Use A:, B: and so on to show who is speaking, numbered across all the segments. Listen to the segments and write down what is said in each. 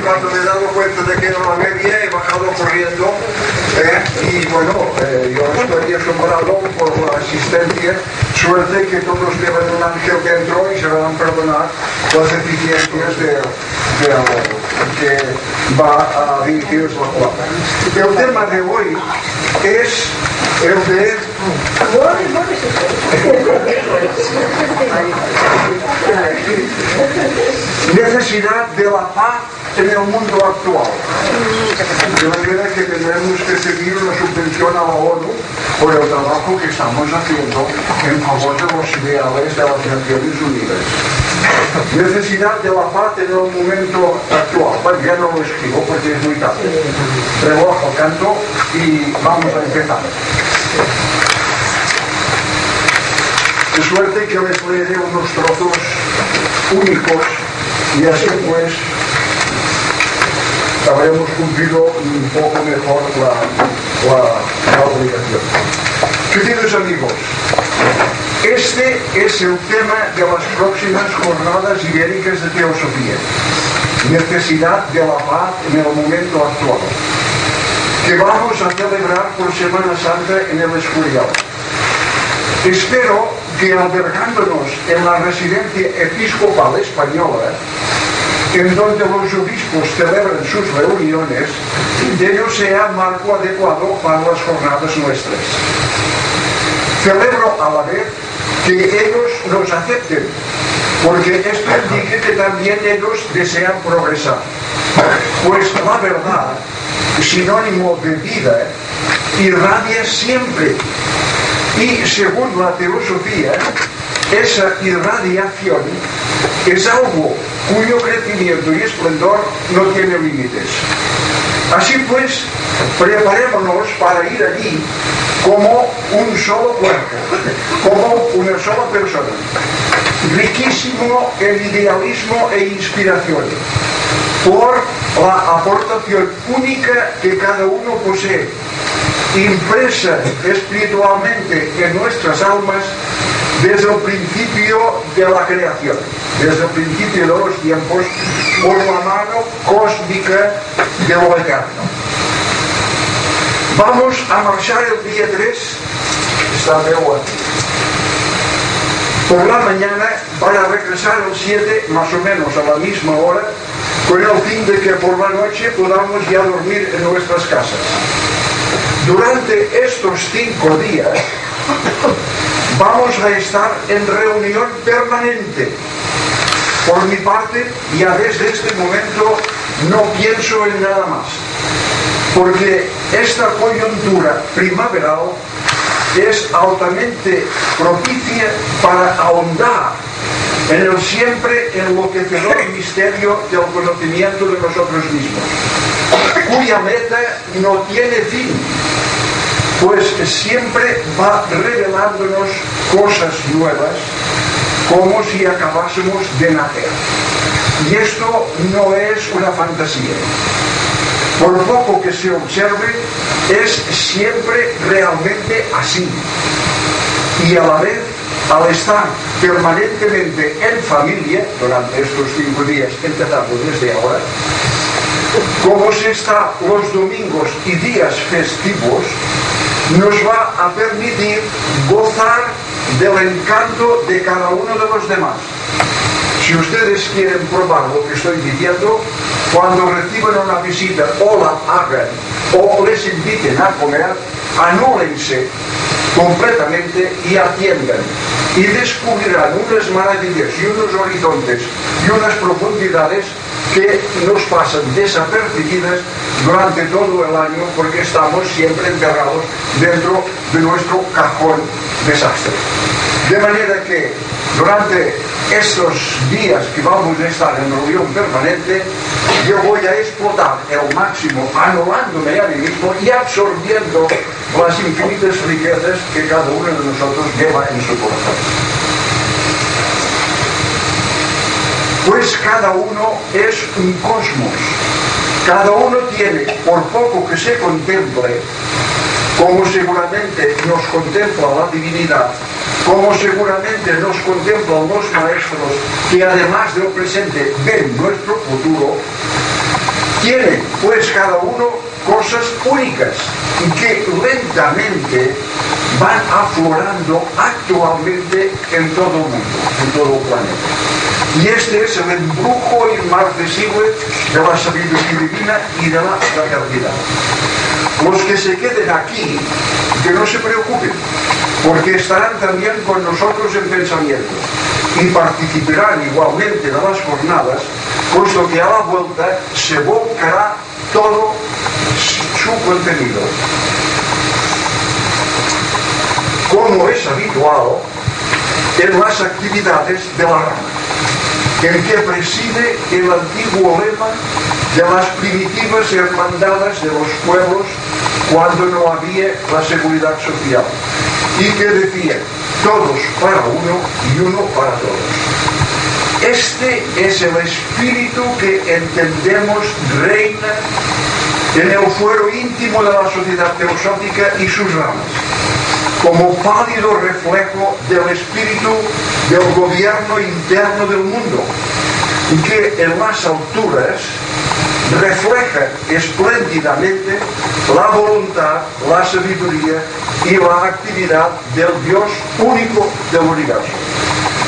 A: Cuando me he dado cuenta de que era la media, he bajado corriendo eh, y bueno, eh, yo estoy asombrado por la asistencia. Suerte que todos llevan un ángel dentro y se van a perdonar las deficiencias de, de que va a dirigir la palabra. El tema de hoy es el de necesidad de la paz en el mundo actual. De manera que tenemos que seguir una subvención a la ONU por el trabajo que estamos haciendo en favor de los ideales de las Naciones Unidas. Necesidad de la paz en el momento actual. Bueno, ya no lo escribo porque es muy tarde. El canto y vamos a empezar. De suerte que les leeré unos trozos únicos y así pues habremos cumplido un poco mejor la, la, la obligación. Queridos amigos, este es el tema de las próximas jornadas ibéricas de teosofía. Necesidad de la paz en el momento actual. Que vamos a celebrar por Semana Santa en el Escurial. Espero que albergándonos en la residencia episcopal española, en donde los obispos celebran sus reuniones, ello sea marco adecuado para las jornadas nuestras. Celebro a la vez que ellos nos acepten, porque esto indica que también ellos desean progresar. Pues la verdad, sinónimo de vida, irradia siempre. Y según la teosofía, esa irradiación es algo cuyo crecimiento y esplendor no tiene límites. Así pues, preparémonos para ir allí como un solo cuerpo, como una sola persona. Riquísimo en idealismo e inspiración, por la aportación única que cada uno posee, impresa espiritualmente en nuestras almas desde el principio de la creación, desde el principio de los tiempos, por la mano cósmica de lo eterno. Vamos a marchar el día 3, está veo aquí. Por la mañana para regresar el 7 más o menos a la misma hora, con el fin de que por la noche podamos ya dormir en nuestras casas. Durante estos cinco días vamos a estar en reunión permanente. Por mi parte, ya desde este momento no pienso en nada más, porque esta coyuntura primaveral es altamente propicia para ahondar en el siempre enloquecedor misterio del conocimiento de nosotros mismos, cuya meta no tiene fin, pues siempre va revelándonos cosas nuevas como si acabásemos de nacer. Y esto no es una fantasía. Por poco que se observe, es siempre realmente así. Y a la vez, al estar permanentemente en familia, durante estos cinco días, empezando desde ahora, como se está los domingos y días festivos, nos va a permitir gozar del encanto de cada uno de los demás. Si ustedes quieren probar lo que estoy diciendo, cuando reciban una visita o la hagan o les inviten a comer, anúlense completamente y atiendan. Y descubrirán unas maravillas y unos horizontes y unas profundidades que nos pasan desapercibidas durante todo el año porque estamos siempre enterrados dentro de nuestro cajón desastre. De manera que durante estos días que vamos a estar en reunión permanente, yo voy a explotar el máximo, anulándome a mí mismo y absorbiendo las infinitas riquezas que cada uno de nosotros lleva en su corazón. Pues cada uno es un cosmos, cada uno tiene, por poco que se contemple, como seguramente nos contempla la divinidad, como seguramente nos contemplan los maestros que además de lo presente ven nuestro futuro, tienen pues cada uno cosas únicas y que lentamente van aflorando actualmente en todo el mundo, en todo el planeta. Y este es el embrujo inmarcesible de la sabiduría divina y de la fraternidad. Los que se queden aquí, que no se preocupen, porque estarán también con nosotros en pensamiento y participarán igualmente de las jornadas, puesto que a la vuelta se volcará todo su contenido. Como es habitual en las actividades de la rama, en que preside el antiguo lema de las primitivas hermandades de los pueblos cuando no había la seguridad social y que decía todos para uno y uno para todos. Este es el espíritu que entendemos reina en el fuero íntimo de la sociedad teosófica y sus ramas, como pálido reflejo del espíritu del gobierno interno del mundo, y que en las alturas refleja espléndidamente la voluntad, la sabiduría y la actividad del Dios único del universo.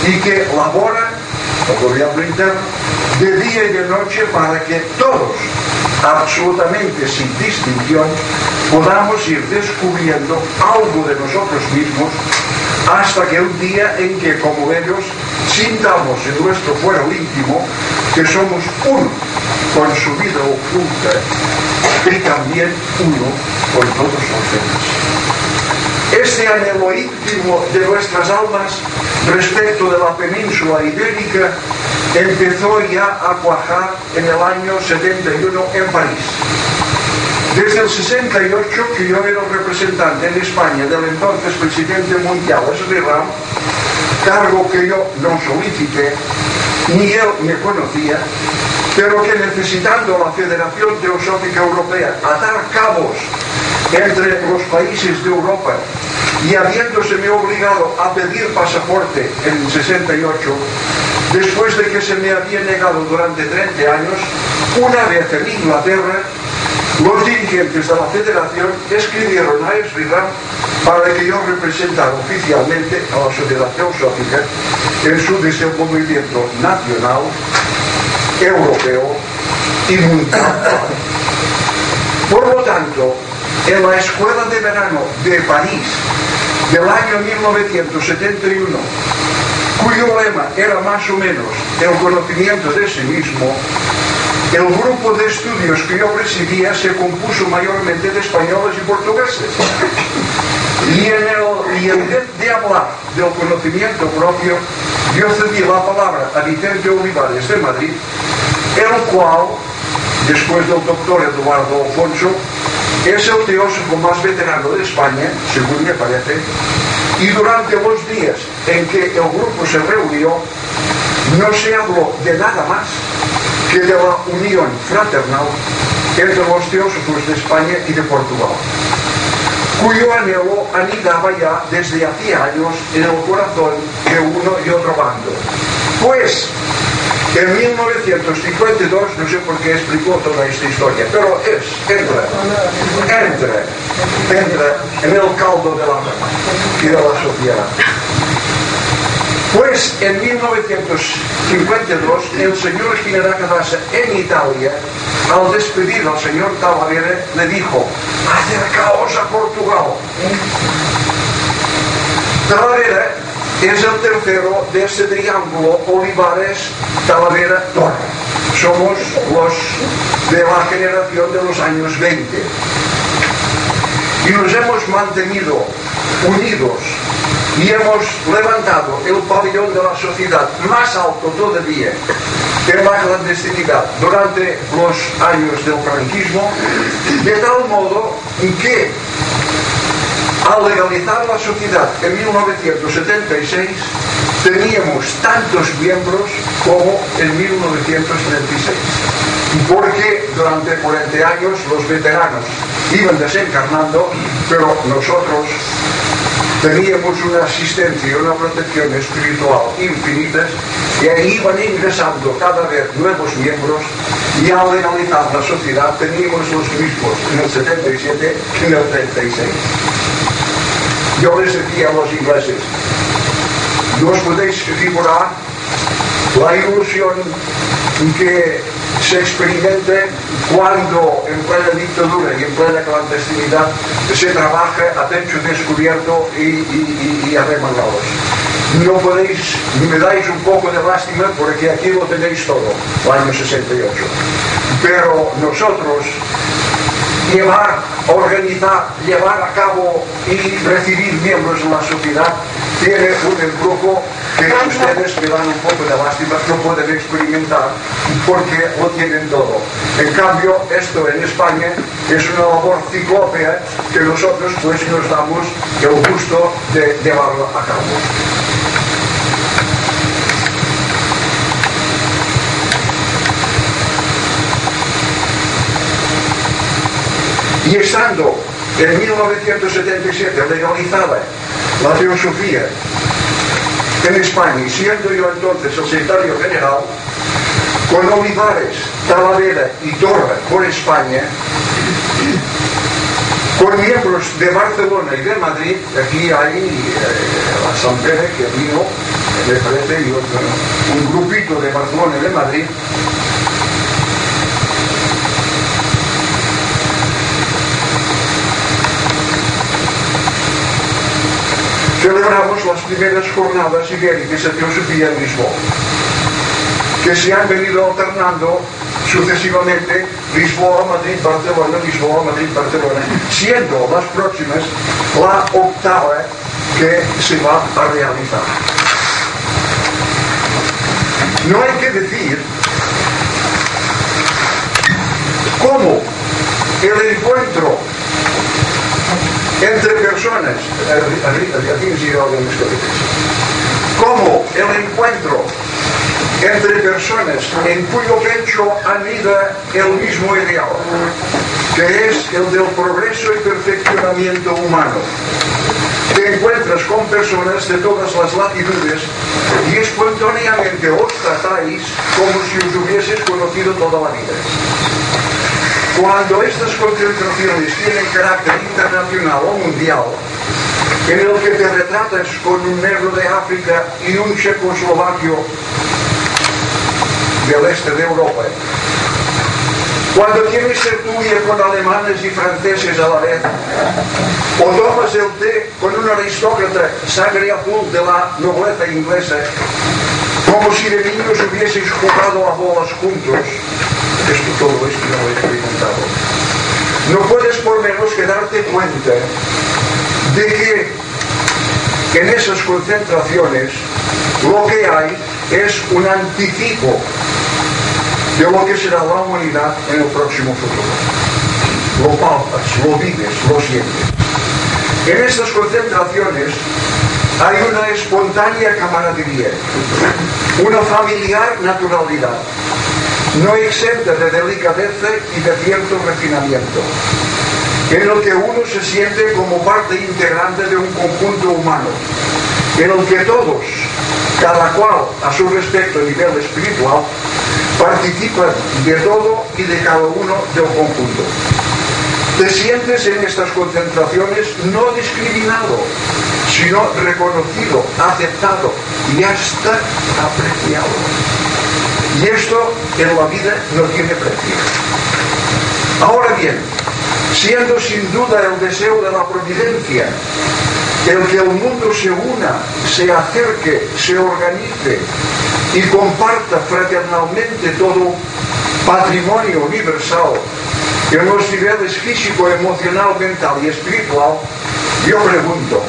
A: Y que labora gobierno interno de día y de noche para que todos, absolutamente sin distinción, podamos ir descubriendo algo de nosotros mismos hasta que un día en que como ellos sintamos en nuestro fuero íntimo que somos uno con su vida oculta y también uno con todos los demás. Este anhelo íntimo de nuestras almas respecto de la península ibérica empezó ya a cuajar en el año 71 en París. Desde el 68 que yo era representante en España del entonces presidente mundial Esriram, cargo que yo no solicité, ni él me conocía, pero que necesitando la Federación Teosófica Europea atar cabos entre los países de Europa y habiéndoseme obligado a pedir pasaporte en el 68, después de que se me había negado durante 30 años, una vez en Inglaterra, los dirigentes de la federación escribieron a Esriram para que yo representara oficialmente a la sociedad teosófica en su desenvolvimiento nacional europeo y mundial. Por lo tanto, en la Escuela de Verano de París del año 1971, cuyo lema era más o menos el conocimiento de sí mismo, el grupo de estudios que yo presidía se compuso mayormente de españoles y portugueses. Y en, el, y en vez de hablar del conocimiento propio, yo cedí la palabra a Vicente Olivares de Madrid, el cual, después del doctor Eduardo Alfonso, Ese ocioso, teósofo as veterano de España, según me parece, e durante os días en que o grupo se reunió, non se habló de nada más que de la unión fraternal entre los teósofos de España y de Portugal, cuyo anhelo anidaba ya desde hacía años en el corazón de uno y otro bando. Pues, en 1952, no sé por qué explicó toda esta historia, pero es, entra, entra, entra en el caldo de la y de la sociedad. Pues en 1952 el señor Ginera Cadasa en Italia, al despedir al señor Talavera, le dijo, acercaos a Portugal. Talavera Es el tercero de ese triángulo Olivares Talavera Torre. Somos los de la generación de los años 20. Y nos hemos mantenido unidos y hemos levantado el pabellón de la sociedad más alto todavía en la clandestinidad durante los años del franquismo, de tal modo que al legalizar la sociedad en 1976 teníamos tantos miembros como en 1976 porque durante 40 años los veteranos iban desencarnando, pero nosotros teníamos una asistencia y una protección espiritual infinitas y ahí iban ingresando cada vez nuevos miembros y al legalizar la sociedad teníamos los mismos en el 77 que en el 36. Yo les decía a los ingleses, no os podéis figurar la ilusión que se experimente cuando en plena dictadura y en plena clandestinidad se trabaja a techo descubierto y, y, y, No podéis, me dais un poco de lástima porque aquí lo tenéis todo, el año 68. Pero nosotros llevar, organizar, llevar a cabo y recibir miembros en la sociedad tiene un embrujo que ustedes me dan un poco de lástima, no pueden experimentar porque lo tienen todo. En cambio, esto en España es una labor ciclópea que nosotros pues nos damos el gusto de llevarlo a cabo. Y estando en 1977 legalizada la teosofía en España, y siendo yo entonces secretario general, con Olivares, Talavera y Torre por España, con miembros de Barcelona y de Madrid, aquí hay eh, la Pérez que vino, me parece, y otro, un grupito de Barcelona y de Madrid, celebramos las primeras jornadas ibéricas de Teosofía en Lisboa, que se han venido alternando sucesivamente Lisboa, Madrid, Barcelona, Lisboa, Madrid, Barcelona, siendo las próximas la octava que se va a realizar. No hay que decir cómo el encuentro entre personas, como el encuentro entre personas en cuyo pecho anida el mismo ideal, que es el del progreso y perfeccionamiento humano. Te encuentras con personas de todas las latitudes y espontáneamente os tratáis como si os hubieses conocido toda la vida. Cuando estas concentraciones tienen carácter internacional o mundial, en el que te retratas con un negro de África y un checoslovaquio del este de Europa, cuando tienes tertulia con alemanes y franceses a la vez, o tomas el té con un aristócrata sangre azul de la nobleza inglesa, como si de niños hubieseis jugado a bolas juntos, esto todo esto no lo he experimentado. No puedes por menos que darte cuenta de que en esas concentraciones lo que hay es un anticipo de lo que será la humanidad en el próximo futuro. Lo palpas, lo vives, lo sientes. En estas concentraciones hay una espontánea camaradería, una familiar naturalidad, no exenta de delicadeza y de cierto refinamiento, en el que uno se siente como parte integrante de un conjunto humano, en el que todos, cada cual a su respecto a nivel espiritual, participan de todo y de cada uno del conjunto. Te sientes en estas concentraciones no discriminado, sino reconocido, aceptado y hasta apreciado. Y esto en la vida no tiene precio. Ahora bien, siendo sin duda el deseo de la providencia el que el mundo se una, se acerque, se organice y comparta fraternalmente todo patrimonio universal en los niveles físico, emocional, mental y espiritual, yo pregunto,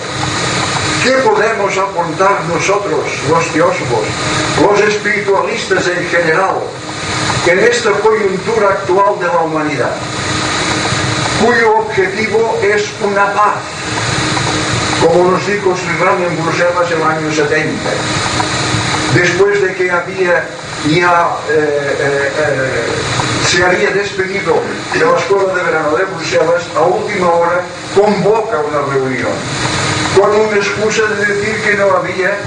A: ¿Qué podemos aportar nosotros, los teósofos, los espiritualistas en general, en esta coyuntura actual de la humanidad, cuyo objetivo es una paz, como nos dijo Sri en Bruselas en el año 70, después de que había ya eh, eh, eh, se había despedido de la Escuela de Verano de Bruselas, a última hora convoca una reunión con una excusa de decir que no había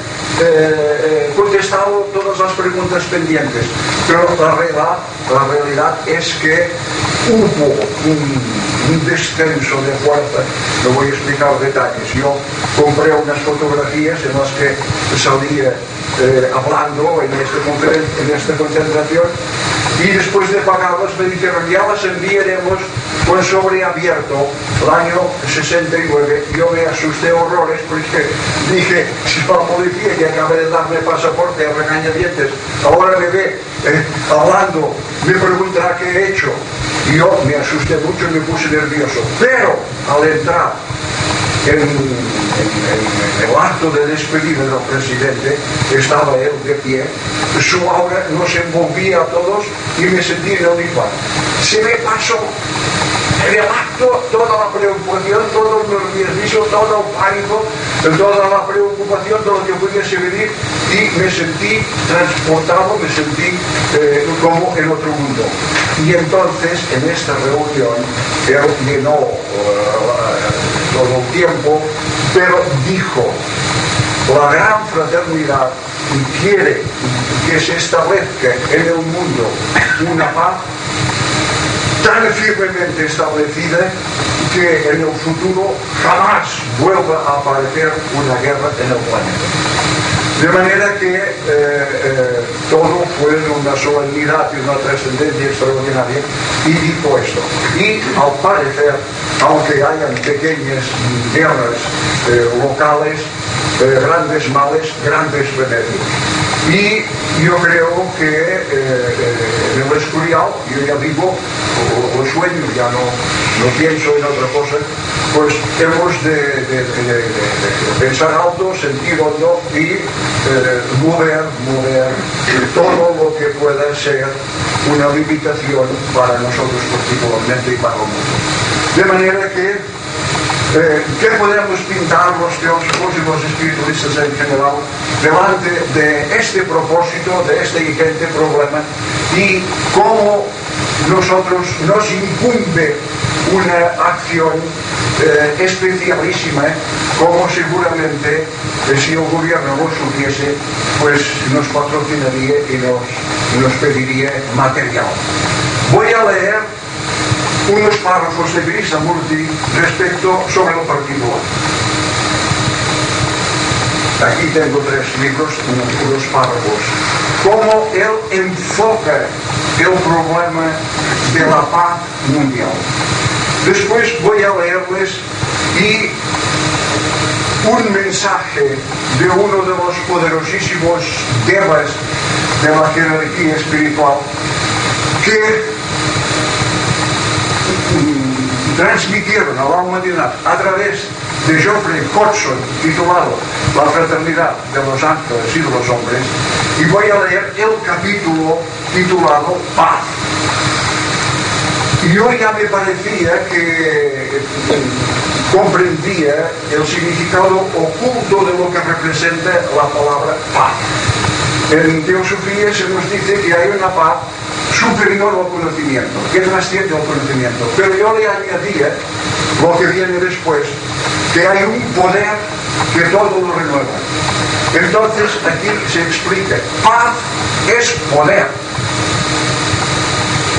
A: contestado todas las preguntas pendientes. Pero la realidad, la realidad es que hubo un, descenso de fuerza. No voy a explicar detalles. Yo compré unas fotografías en las que salía eh, hablando en esta, en esta concentración y después de pagarlas me dijeron ya las enviaremos con sobre abierto el año 69 yo me asusté horrores porque dije si la policía que acaba de darme pasaporte a regañadientes ahora me ve eh, hablando me preguntará qué he hecho yo me asusté mucho y me puse nervioso. Pero al entrar en, el acto de despedida del presidente estaba él de pie, su aura nos envolvía a todos y me sentí en el Se me pasó en el acto toda la preocupación, todo el nerviosismo, todo el pánico, toda la preocupación de lo que pudiese venir y me sentí transportado, me sentí eh, como en otro mundo. Y entonces en esta reunión él llenó uh, todo el tiempo, pero dijo, la gran fraternidad quiere que se establezca en el mundo una paz tan firmemente establecida que en el futuro jamás vuelva a aparecer una guerra en el planeta. De manera que eh, eh, todo fue una solemnidad y una trascendencia extraordinaria y dijo esto. Y al parecer, aunque hayan pequeñas guerras eh, locales, grandes males, grandes remedios. Y yo creo que en Escurial, yo ya vivo, o, sueño, ya no, no pienso en otra cosa, pues hemos de, pensar alto, sentir hondo y eh, mover, mover todo lo que pueda ser una limitación para nosotros particularmente y para el mundo. De manera que, Eh, ¿Qué podemos pintarnos de los próximos espiritualistas en general delante de este propósito, de este ingente problema y cómo nosotros nos incumbe una acción eh, especialísima, como seguramente eh, si el gobierno lo supiese, pues nos patrocinaría y nos, nos pediría material. Voy a leer unos párrafos de Grisamurti respecto sobre el partido. Aquí tengo tres libros, unos párrafos. Cómo él enfoca el problema de la paz mundial. Después voy a leerles y un mensaje de uno de los poderosísimos devas de la jerarquía espiritual que transmitieron a la humanidad a través de Geoffrey Hodgson titulado La fraternidad de los ángeles y de los hombres y voy a leer el capítulo titulado Paz y yo ya me parecía que comprendía el significado oculto de lo que representa la palabra paz. En teosofía se nos dice que hay una paz superior al conocimiento, que trasciende al conocimiento. Pero yo le añadía lo que viene después, que hay un poder que todo lo renueva. Entonces aquí se explica, paz es poder,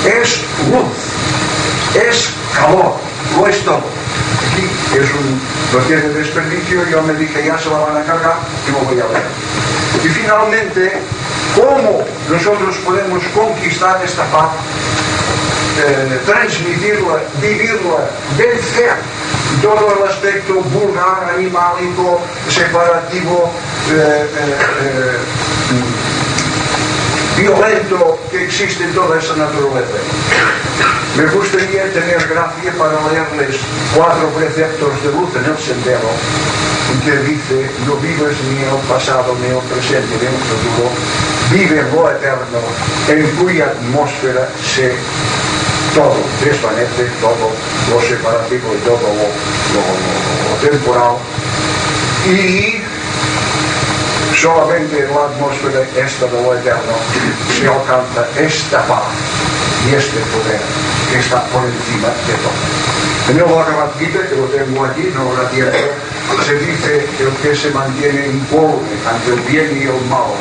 A: es luz, es calor, lo es todo. Aquí es un, no tiene desperdicio, yo me dije ya se la van a cargar y lo voy a ver. Y finalmente, ¿cómo nosotros podemos conquistar esta paz? Eh, transmitirla, vivirla, vencer todo el aspecto vulgar, animálico, separativo, eh, eh, violento que existe en toda esa naturaleza. Me gustaría tener gracia para leerles cuatro preceptos de luz en el sendero que dice, no vives ni el pasado, el presente, el futuro, vive lo eterno, en cuya atmósfera se todo desvanece, todo lo separativo y todo lo temporal. Y solamente en la atmósfera esta de lo eterno se alcanza esta paz y este poder que está por encima de todo. En el Bhagavad Gita, que lo tengo aquí, no lo tiempo, se dice que el que se mantiene incólume ante el bien y el mal,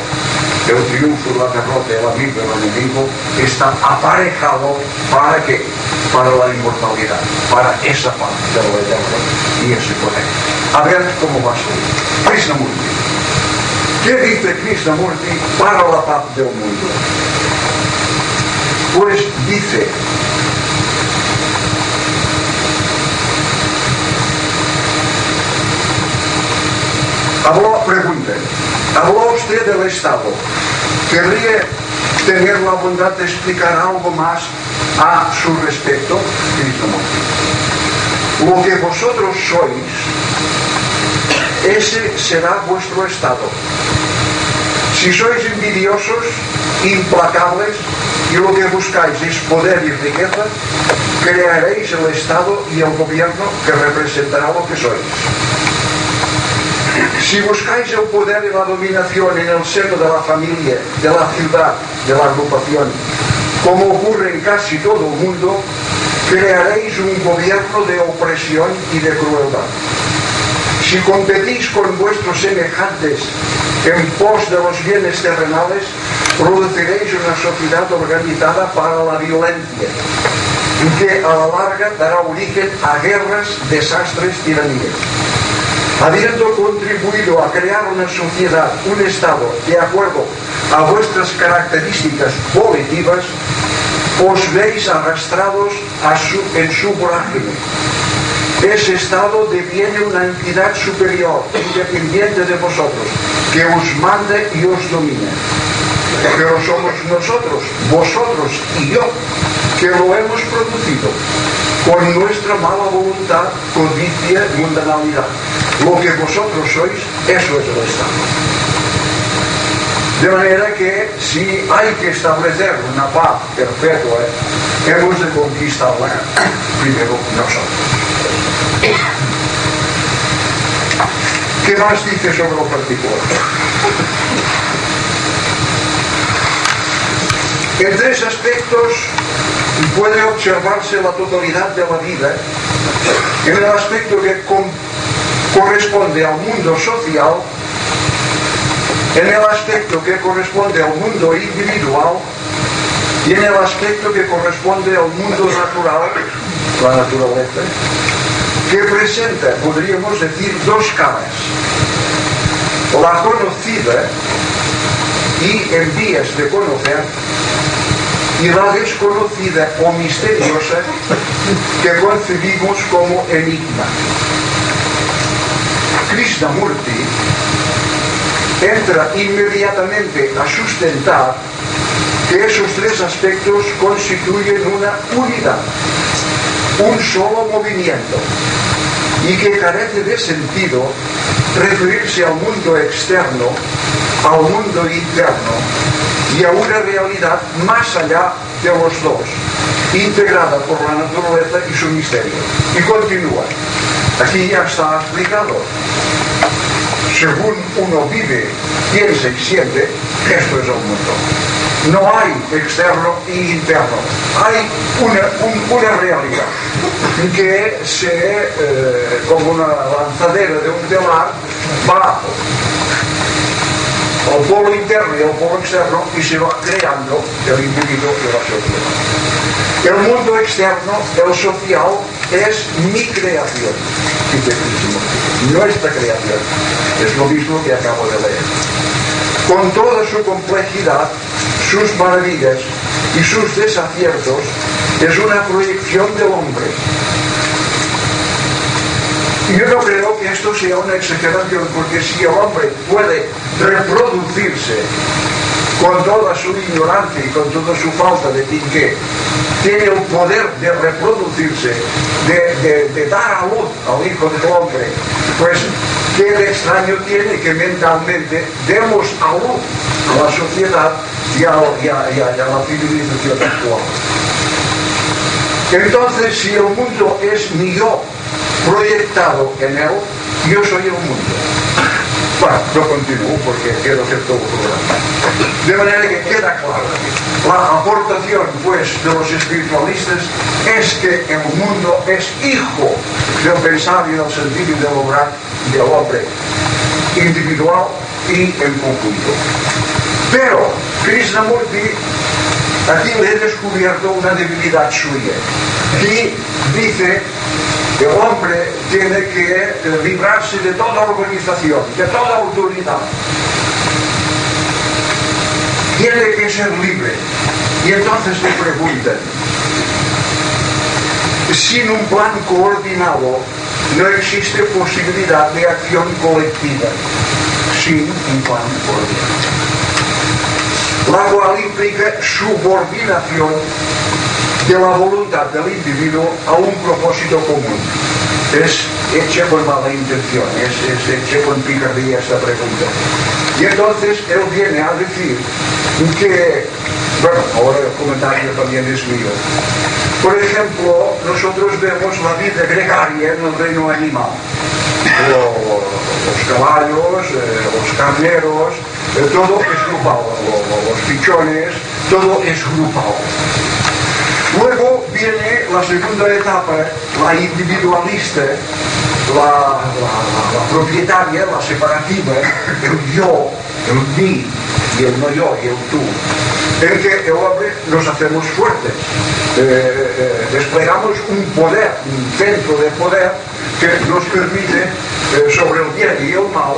A: el triunfo, la derrota, el amigo, el enemigo, está aparejado para qué? Para la inmortalidad, para esa paz de lo eterno y ese poder. A ver cómo va a ser. Krishnamurti. ¿Qué dice Krishnamurti para la paz del mundo? Pues dice, habló, pregunta, habló usted del Estado, ¿querría tener la bondad de explicar algo más a su respecto? Krishnamurti. Lo que vosotros sois, ese será vuestro estado. Si sois envidiosos, implacables, y lo que buscáis es poder y riqueza, crearéis el Estado y el gobierno que representará lo que sois. Si buscáis el poder y la dominación en el seno de la familia, de la ciudad, de la agrupación, como ocurre en casi todo el mundo, crearéis un gobierno de opresión y de crueldad. Si competís con vuestros semejantes en pos de los bienes terrenales, produciréis una sociedad organizada para la violencia, que a la larga dará origen a guerras, desastres, tiranías. Habiendo contribuido a crear una sociedad, un Estado, de acuerdo a vuestras características volitivas, os veis arrastrados en su vorágine. Ese Estado deviene una entidad superior, independiente de vosotros, que os mande y os domine. Pero somos nosotros, vosotros y yo, que lo hemos producido por nuestra mala voluntad codicia y mundanalidad. Lo que vosotros sois, eso es el Estado. De manera que si hay que establecer una paz perpetua, hemos de conquistarla primero nosotros. ¿Qué más dice sobre lo particular? En tres aspectos puede observarse la totalidad de la vida. En el aspecto que corresponde al mundo social, en el aspecto que corresponde al mundo individual y en el aspecto que corresponde al mundo natural, la naturaleza, que presenta, podríamos decir, dos caras. La conocida y en vías de conocer la desconocida o misteriosa que concebimos como enigma. Krishnamurti entra inmediatamente a sustentar que esos tres aspectos constituyen una unidad, un solo movimiento, y que carece de sentido referirse al mundo externo, al mundo interno y a una realidad más allá de los dos, integrada por la naturaleza y su misterio. Y continúa. Aquí ya está explicado. Según uno vive, piensa y siente, esto es el mundo. No hay externo e interno. Hay una, una realidad que se, eh, como una lanzadera de un telar, va al polo interno y al polo externo y se va creando el individuo de la sociedad. El mundo externo, el social, es mi creación, nuestra creación. Es lo mismo que acabo de leer. Con toda su complejidad, sus maravillas y sus desaciertos, es una proyección del hombre. Y yo no creo que esto sea una exageración, porque si el hombre puede reproducirse con toda su ignorancia y con toda su falta de pique, tiene el poder de reproducirse, de, dar a luz al Hijo del Hombre, pues qué extraño tiene que mentalmente demos a luz a la sociedad y a, la civilización actual. Entonces, si el mundo es mi yo proyectado en él, yo soy el mundo. Bueno, yo continúo porque quiero hacer todo el programa. De manera que queda claro, la aportación pues de los espiritualistas es que el mundo es hijo del pensar y del sentir y del obrar del hombre individual y en conjunto. Pero Krishnamurti aquí le he descubierto una debilidad suya y dice el hombre tiene que librarse de toda organización, de toda autoridad. Tiene que ser libre. Y entonces se preguntan, sin un plan coordinado no existe posibilidad de acción colectiva. Sin un plan coordinado. La cual implica subordinación de la voluntad del individuo a un propósito común. Es hecha con mala intención, es, es hecha con picardía esta pregunta. Y entonces él viene a decir que, bueno, ahora el comentario también es mío. Por ejemplo, nosotros vemos la vida gregaria en el reino animal. Los, caballos, eh, los carneros, eh, todo es grupal, los pichones, todo es grupal. Luego viene la segunda etapa, la individualista, la, propietaria, la separativa, el yo, el mí y el no yo y el tú, en que el hombre nos hacemos fuertes, eh, eh, desplegamos un poder, un centro de poder que nos permite eh, sobre el bien y el mal,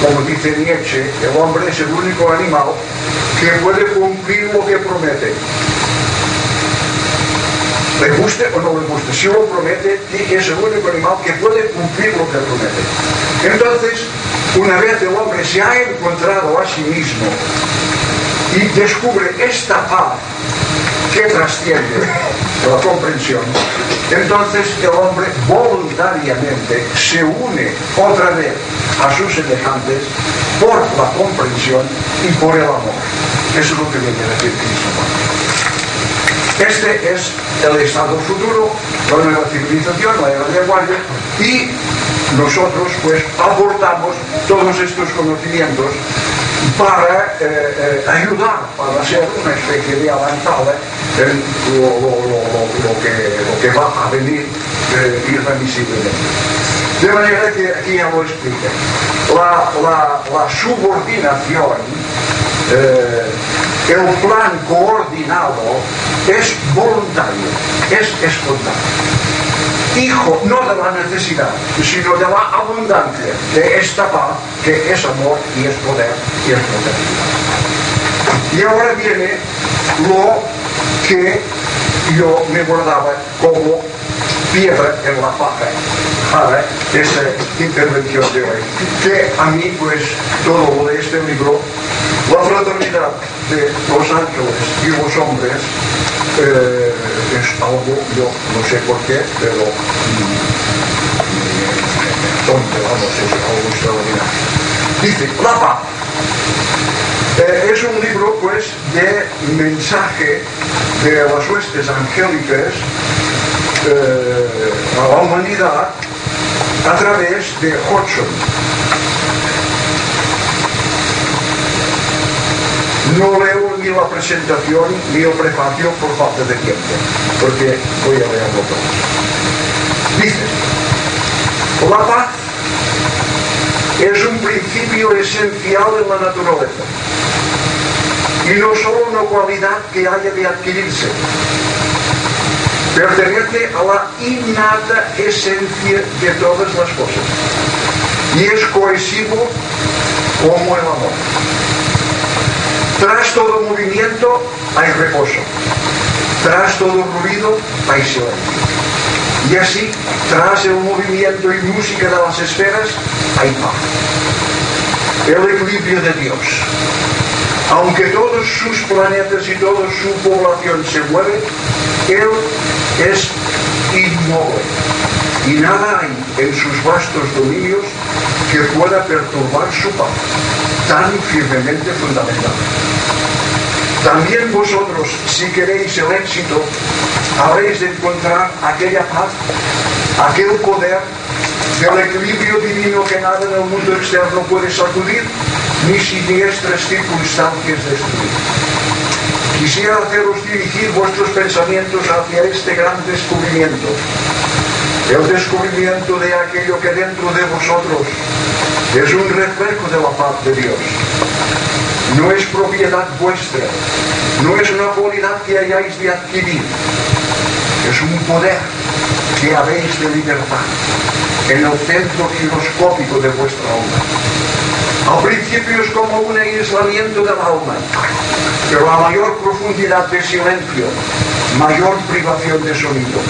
A: como dice Nietzsche, el hombre es el único animal que puede cumplir lo que promete le guste o no le guste, si lo promete, es el único animal que puede cumplir lo que promete. Entonces, una vez el hombre se ha encontrado a sí mismo y descubre esta paz que trasciende la comprensión, entonces el hombre voluntariamente se une otra vez a sus semejantes por la comprensión y por el amor. Eso es lo que viene a decir Cristo. Este es el estado futuro, la nueva civilización, la era de Acuario, y nosotros pues aportamos todos estos conocimientos para eh, eh, ayudar, para ser una especie de avanzada en lo, que, va a venir eh, irremisiblemente. De manera que aquí ya lo expliqué. La, subordinación el plan coordinado es voluntario, es espontáneo. Hijo no de la necesidad, sino de la abundancia de esta paz que es amor y es poder y es poder. Y ahora viene lo que yo me guardaba como piedra en la paja para esta intervención de hoy. Que a mí, pues, todo lo de este libro, la fraternidad de los ángeles y los hombres, eh, es algo, yo no sé por qué, pero tonto, vamos, es algo extraordinario. Dice, la paz. Eh, es un libro, pues, de mensaje de las huestes angélicas eh, a la humanidad a través de Hodgson. No leo ni la presentación ni el prefacio por falta de tiempo, porque voy a leerlo todo. Dice, la paz es un principio esencial en la naturaleza y no solo una cualidad que haya de adquirirse, pertenece a la innata esencia de todas las cosas y es cohesivo como el amor. Tras todo movimiento hay reposo, tras todo ruido hay silencio. Y así, tras el movimiento y música de las esferas, hay paz. El equilibrio de Dios. Aunque todos sus planetas y toda su población se mueven, Él es inmóvil y nada hay en sus vastos dominios que pueda perturbar su paz, tan firmemente fundamental. También vosotros, si queréis el éxito, habréis de encontrar aquella paz, aquel poder del equilibrio divino que nada en el mundo externo puede sacudir, ni siniestras circunstancias destruir. Quisiera haceros dirigir vuestros pensamientos hacia este gran descubrimiento, el descubrimiento de aquello que dentro de vosotros es un reflejo de la paz de Dios. No es propiedad vuestra, no es una cualidad que hayáis de adquirir, es un poder que habéis de libertad en el centro giroscópico de vuestra alma. Al principio es como un aislamiento del alma, pero a mayor profundidad de silencio, mayor privación de sonido.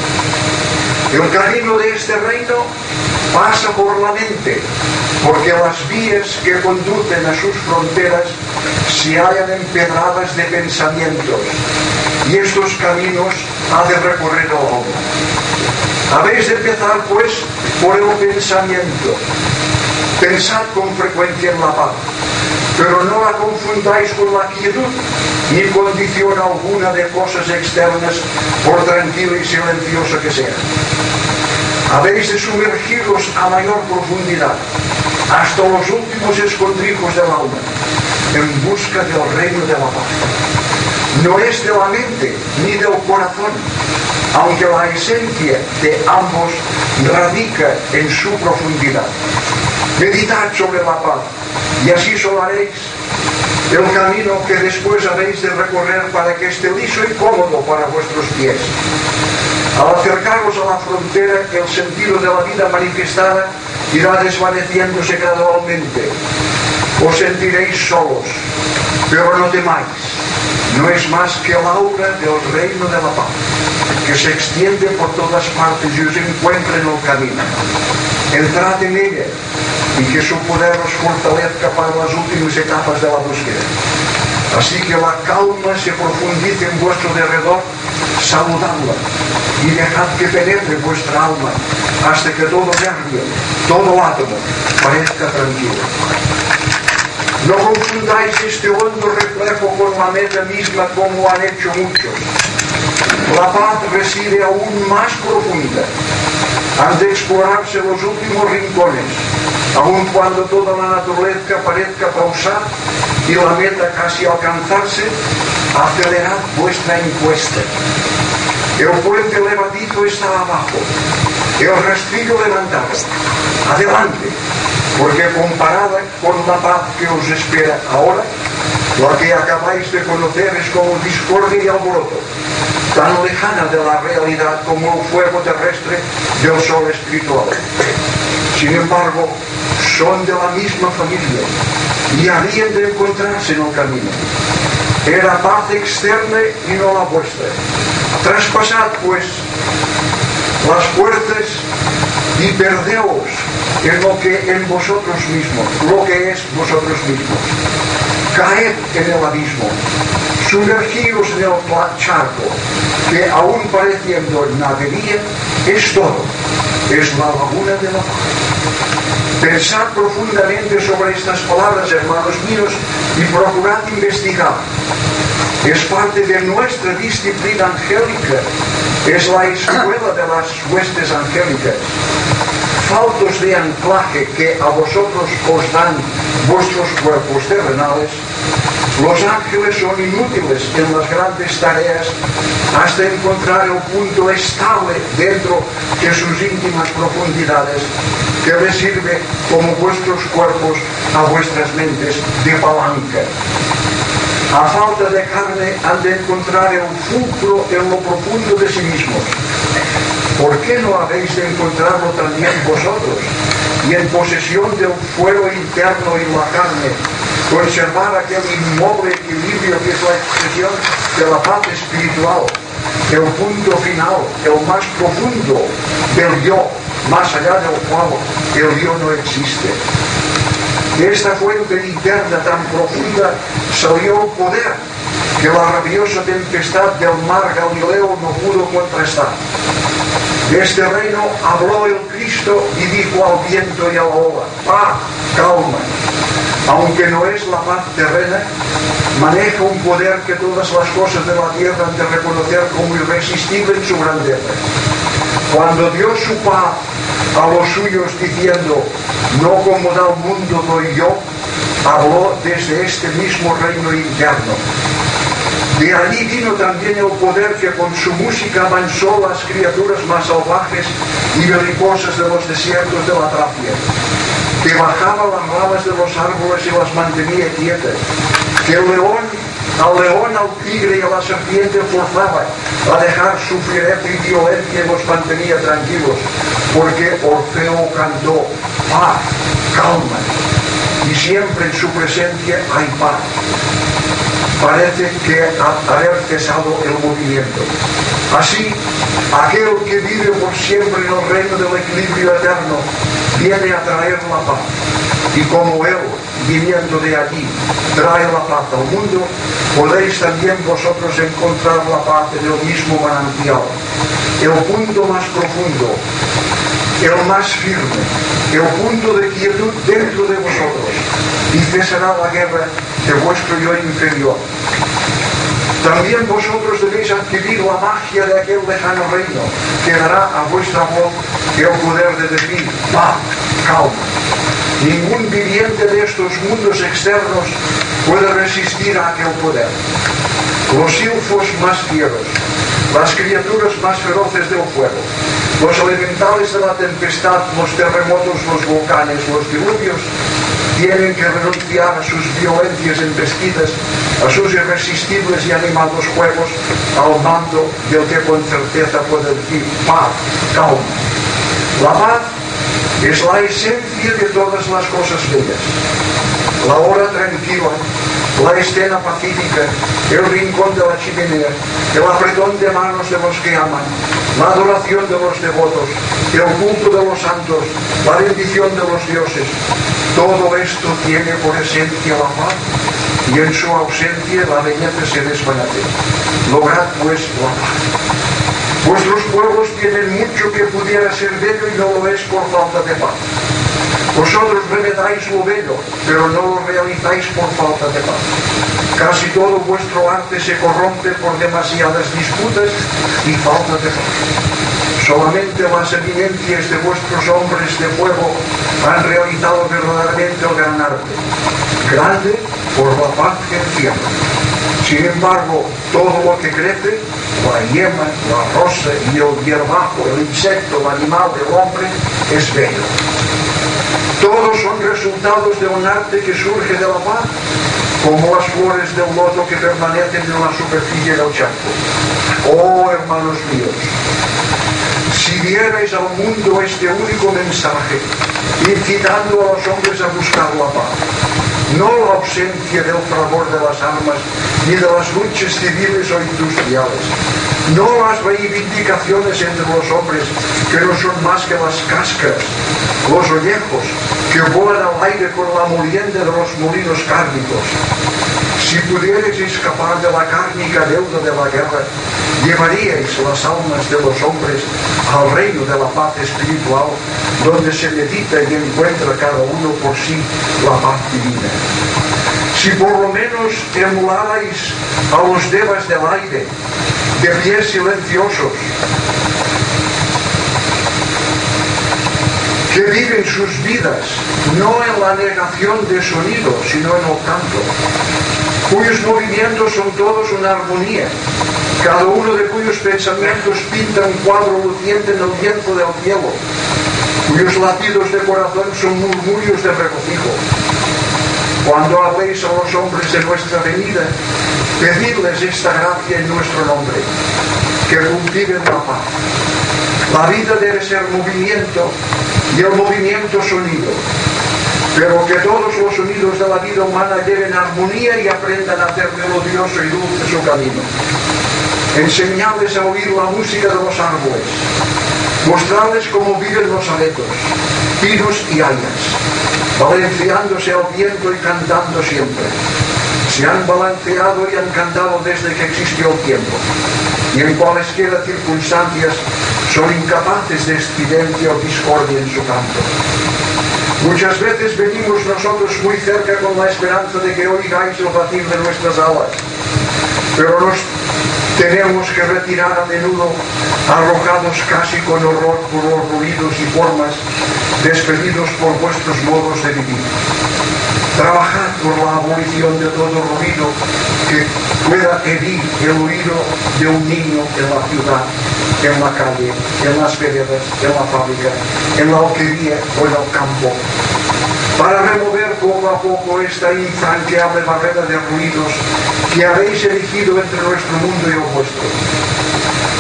A: El camino de este reino pasa por la mente, porque las vías que conducen a sus fronteras se hallan empedradas de pensamientos, y estos caminos ha de recorrer el hombre. Habéis de empezar, pues, por el pensamiento. Pensad con frecuencia en la paz, pero no la confundáis con la quietud, ni condición alguna de cosas externas, por tranquila y silenciosa que sea. Habéis de sumergiros a mayor profundidad, hasta los últimos escondrijos del alma, en busca del reino de la paz No es de la mente ni del corazón, aunque la esencia de ambos radica en su profundidad. Meditad sobre la paz y así solaréis el camino que después habéis de recorrer para que esté liso y cómodo para vuestros pies. Al acercaros a la frontera, el sentido de la vida manifestada irá desvaneciéndose gradualmente. Os sentiréis solos, pero no temáis. No es más que la aura del reino de la paz, que se extiende por todas partes y os encuentra en el camino. Entrad en ella y que su poder os fortalezca para las últimas etapas de la búsqueda. Así que la calma se profundice en vuestro derredor, saludadla y dejad que penetre vuestra alma hasta que todo nervio, todo átomo parezca tranquilo. No confundáis este hondo reflejo con la meta misma como han hecho muchos. La paz reside aún más profunda. Han de explorarse los últimos rincones, aun cuando toda la naturaleza parezca pausar y la meta casi alcanzarse, acelerad vuestra encuesta. El puente levadizo está abajo, el rastrillo levantado. Adelante, porque comparada con la paz que os espera ahora, la que acabáis de conocer es como discordia y alboroto, tan lejana de la realidad como el fuego terrestre del sol espiritual. Sin embargo, son de la misma familia y habían de encontrarse en el camino. Era paz externa y no la vuestra. Traspasad, pues, las puertas y perdeos en lo que en vosotros mismos, lo que es vosotros mismos. Caed en el abismo, sumergíos en el charco, que aún pareciendo nadería, es todo, es la laguna de la paz. Pensad profundamente sobre estas palabras, hermanos míos, y procurad investigar. Es parte de nuestra disciplina angélica, es la escuela de las huestes angélicas faltos de anclaje que a vosotros os dan vuestros cuerpos terrenales, los ángeles son inútiles en las grandes tareas hasta encontrar el punto estable dentro de sus íntimas profundidades que les sirve como vuestros cuerpos a vuestras mentes de palanca. A falta de carne han de encontrar el fulcro en lo profundo de sí mismos ¿por qué no habéis de encontrarlo también vosotros? Y en posesión del fuego interno y la carne, conservar aquel inmoble equilibrio que es la expresión de la paz espiritual, el punto final, el más profundo del yo, más allá del cual el yo no existe. De esta fuente interna tan profunda salió el poder que la rabiosa tempestad del mar Galileo no pudo contrastar. De este reino habló el Cristo y dijo al viento y a la ola, paz, calma. Aunque no es la paz terrena, maneja un poder que todas las cosas de la tierra han de reconocer como irresistible en su grandeza. Cuando dio su paz a los suyos diciendo, no como da el mundo doy yo, habló desde este mismo reino interno. De allí vino también el poder que con su música amansó las criaturas más salvajes y belicosas de los desiertos de la Tracia, que bajaba las ramas de los árboles y las mantenía quietas, que el león al león, al tigre y a la serpiente forzaba a dejar su fiereza y violencia y los mantenía tranquilos, porque Orfeo cantó paz, calma, y siempre en su presencia hay paz. Parece que haber cesado el movimiento. Así, aquel que vive por siempre en el reino del equilibrio eterno viene a traer la paz. Y como Él, viniendo de allí, trae la paz al mundo, podéis también vosotros encontrar la paz en el mismo manantial. El punto más profundo, el más firme, el punto de quietud dentro de vosotros. Y cesará la guerra de vuestro yo inferior. También vosotros debéis adquirir la magia de aquel lejano reino, que dará a vuestra voz el poder de decir paz, calma. Ningún viviente de estos mundos externos puede resistir a aquel poder. Los silfos más fieros, las criaturas más feroces del fuego, los elementales de la tempestad, los terremotos, los volcanes, los diluvios, tienen que renunciar a sus violencias embestidas, a sus irresistibles y animados juegos, al mando del que con certeza puede decir paz, calma. La paz es la esencia de todas las cosas bellas. La hora tranquila, la escena pacífica, el rincón de la chimenea, el apretón de manos de los que aman, la adoración de los devotos, el culto de los santos, la bendición de los dioses. Todo esto tiene por esencia la paz y en su ausencia la belleza se desvanece. Lograd pues la paz. Vuestros pueblos tienen mucho que pudiera ser bello y no lo es por falta de paz. Vosotros remedáis lo bello, pero no lo realizáis por falta de paz. Casi todo vuestro arte se corrompe por demasiadas disputas y falta de paz. Solamente las evidencias de vuestros hombres de fuego han realizado verdaderamente el gran arte. Grande por la paz que encierra. Sin embargo, todo lo que crece, la yema, la rosa y el hierbajo, el insecto, el animal, el hombre, es bello. Todos son resultados de un arte que surge de la paz, como las flores del loto que permanecen en la superficie del charco. Oh, hermanos míos, si dierais al mundo este único mensaje, incitando a los hombres a buscar la paz, no la ausencia del favor de las armas ni de las luchas civiles o industriales, no las reivindicaciones entre los hombres que no son más que las cáscaras, los ollejos que vuelan al aire con la molienda de los molinos cárnicos. Si pudierais escapar de la cárnica deuda de la guerra, llevaríais las almas de los hombres al reino de la paz espiritual, donde se medita y encuentra cada uno por sí la paz divina. Si por lo menos emularais a los devas del aire, de pies silenciosos, que viven sus vidas no en la negación de sonido, sino en el canto, cuyos movimientos son todos una armonía, cada uno de cuyos pensamientos pinta un cuadro luciente en el viento del cielo, cuyos latidos de corazón son murmurios de regocijo. Cuando habléis a los hombres de nuestra venida, pedidles esta gracia en nuestro nombre, que cultiven la paz. La vida debe ser movimiento y el movimiento sonido, pero que todos los sonidos de la vida humana lleven armonía y aprendan a hacer melodioso y dulce su camino. Enseñarles a oír la música de los árboles, mostrarles cómo viven los abetos, pinos y hayas, balanceándose al viento y cantando siempre. Se han balanceado y han cantado desde que existió el tiempo. Y en cualesquiera circunstancias son incapaces de estridencia o discordia en su canto. Muchas veces venimos nosotros muy cerca con la esperanza de que oigáis el batir de nuestras alas, pero nos tenemos que retirar a menudo arrojados casi con horror por los ruidos y formas despedidos por vuestros modos de vivir. Trabajad por la abolición de todo ruido que pueda herir el oído de un niño en la ciudad, en la calle, en las veredas, en la fábrica, en la alquería o en el campo, para remover poco a poco esta infranqueable barrera de ruidos que habéis erigido entre nuestro mundo y el vuestro.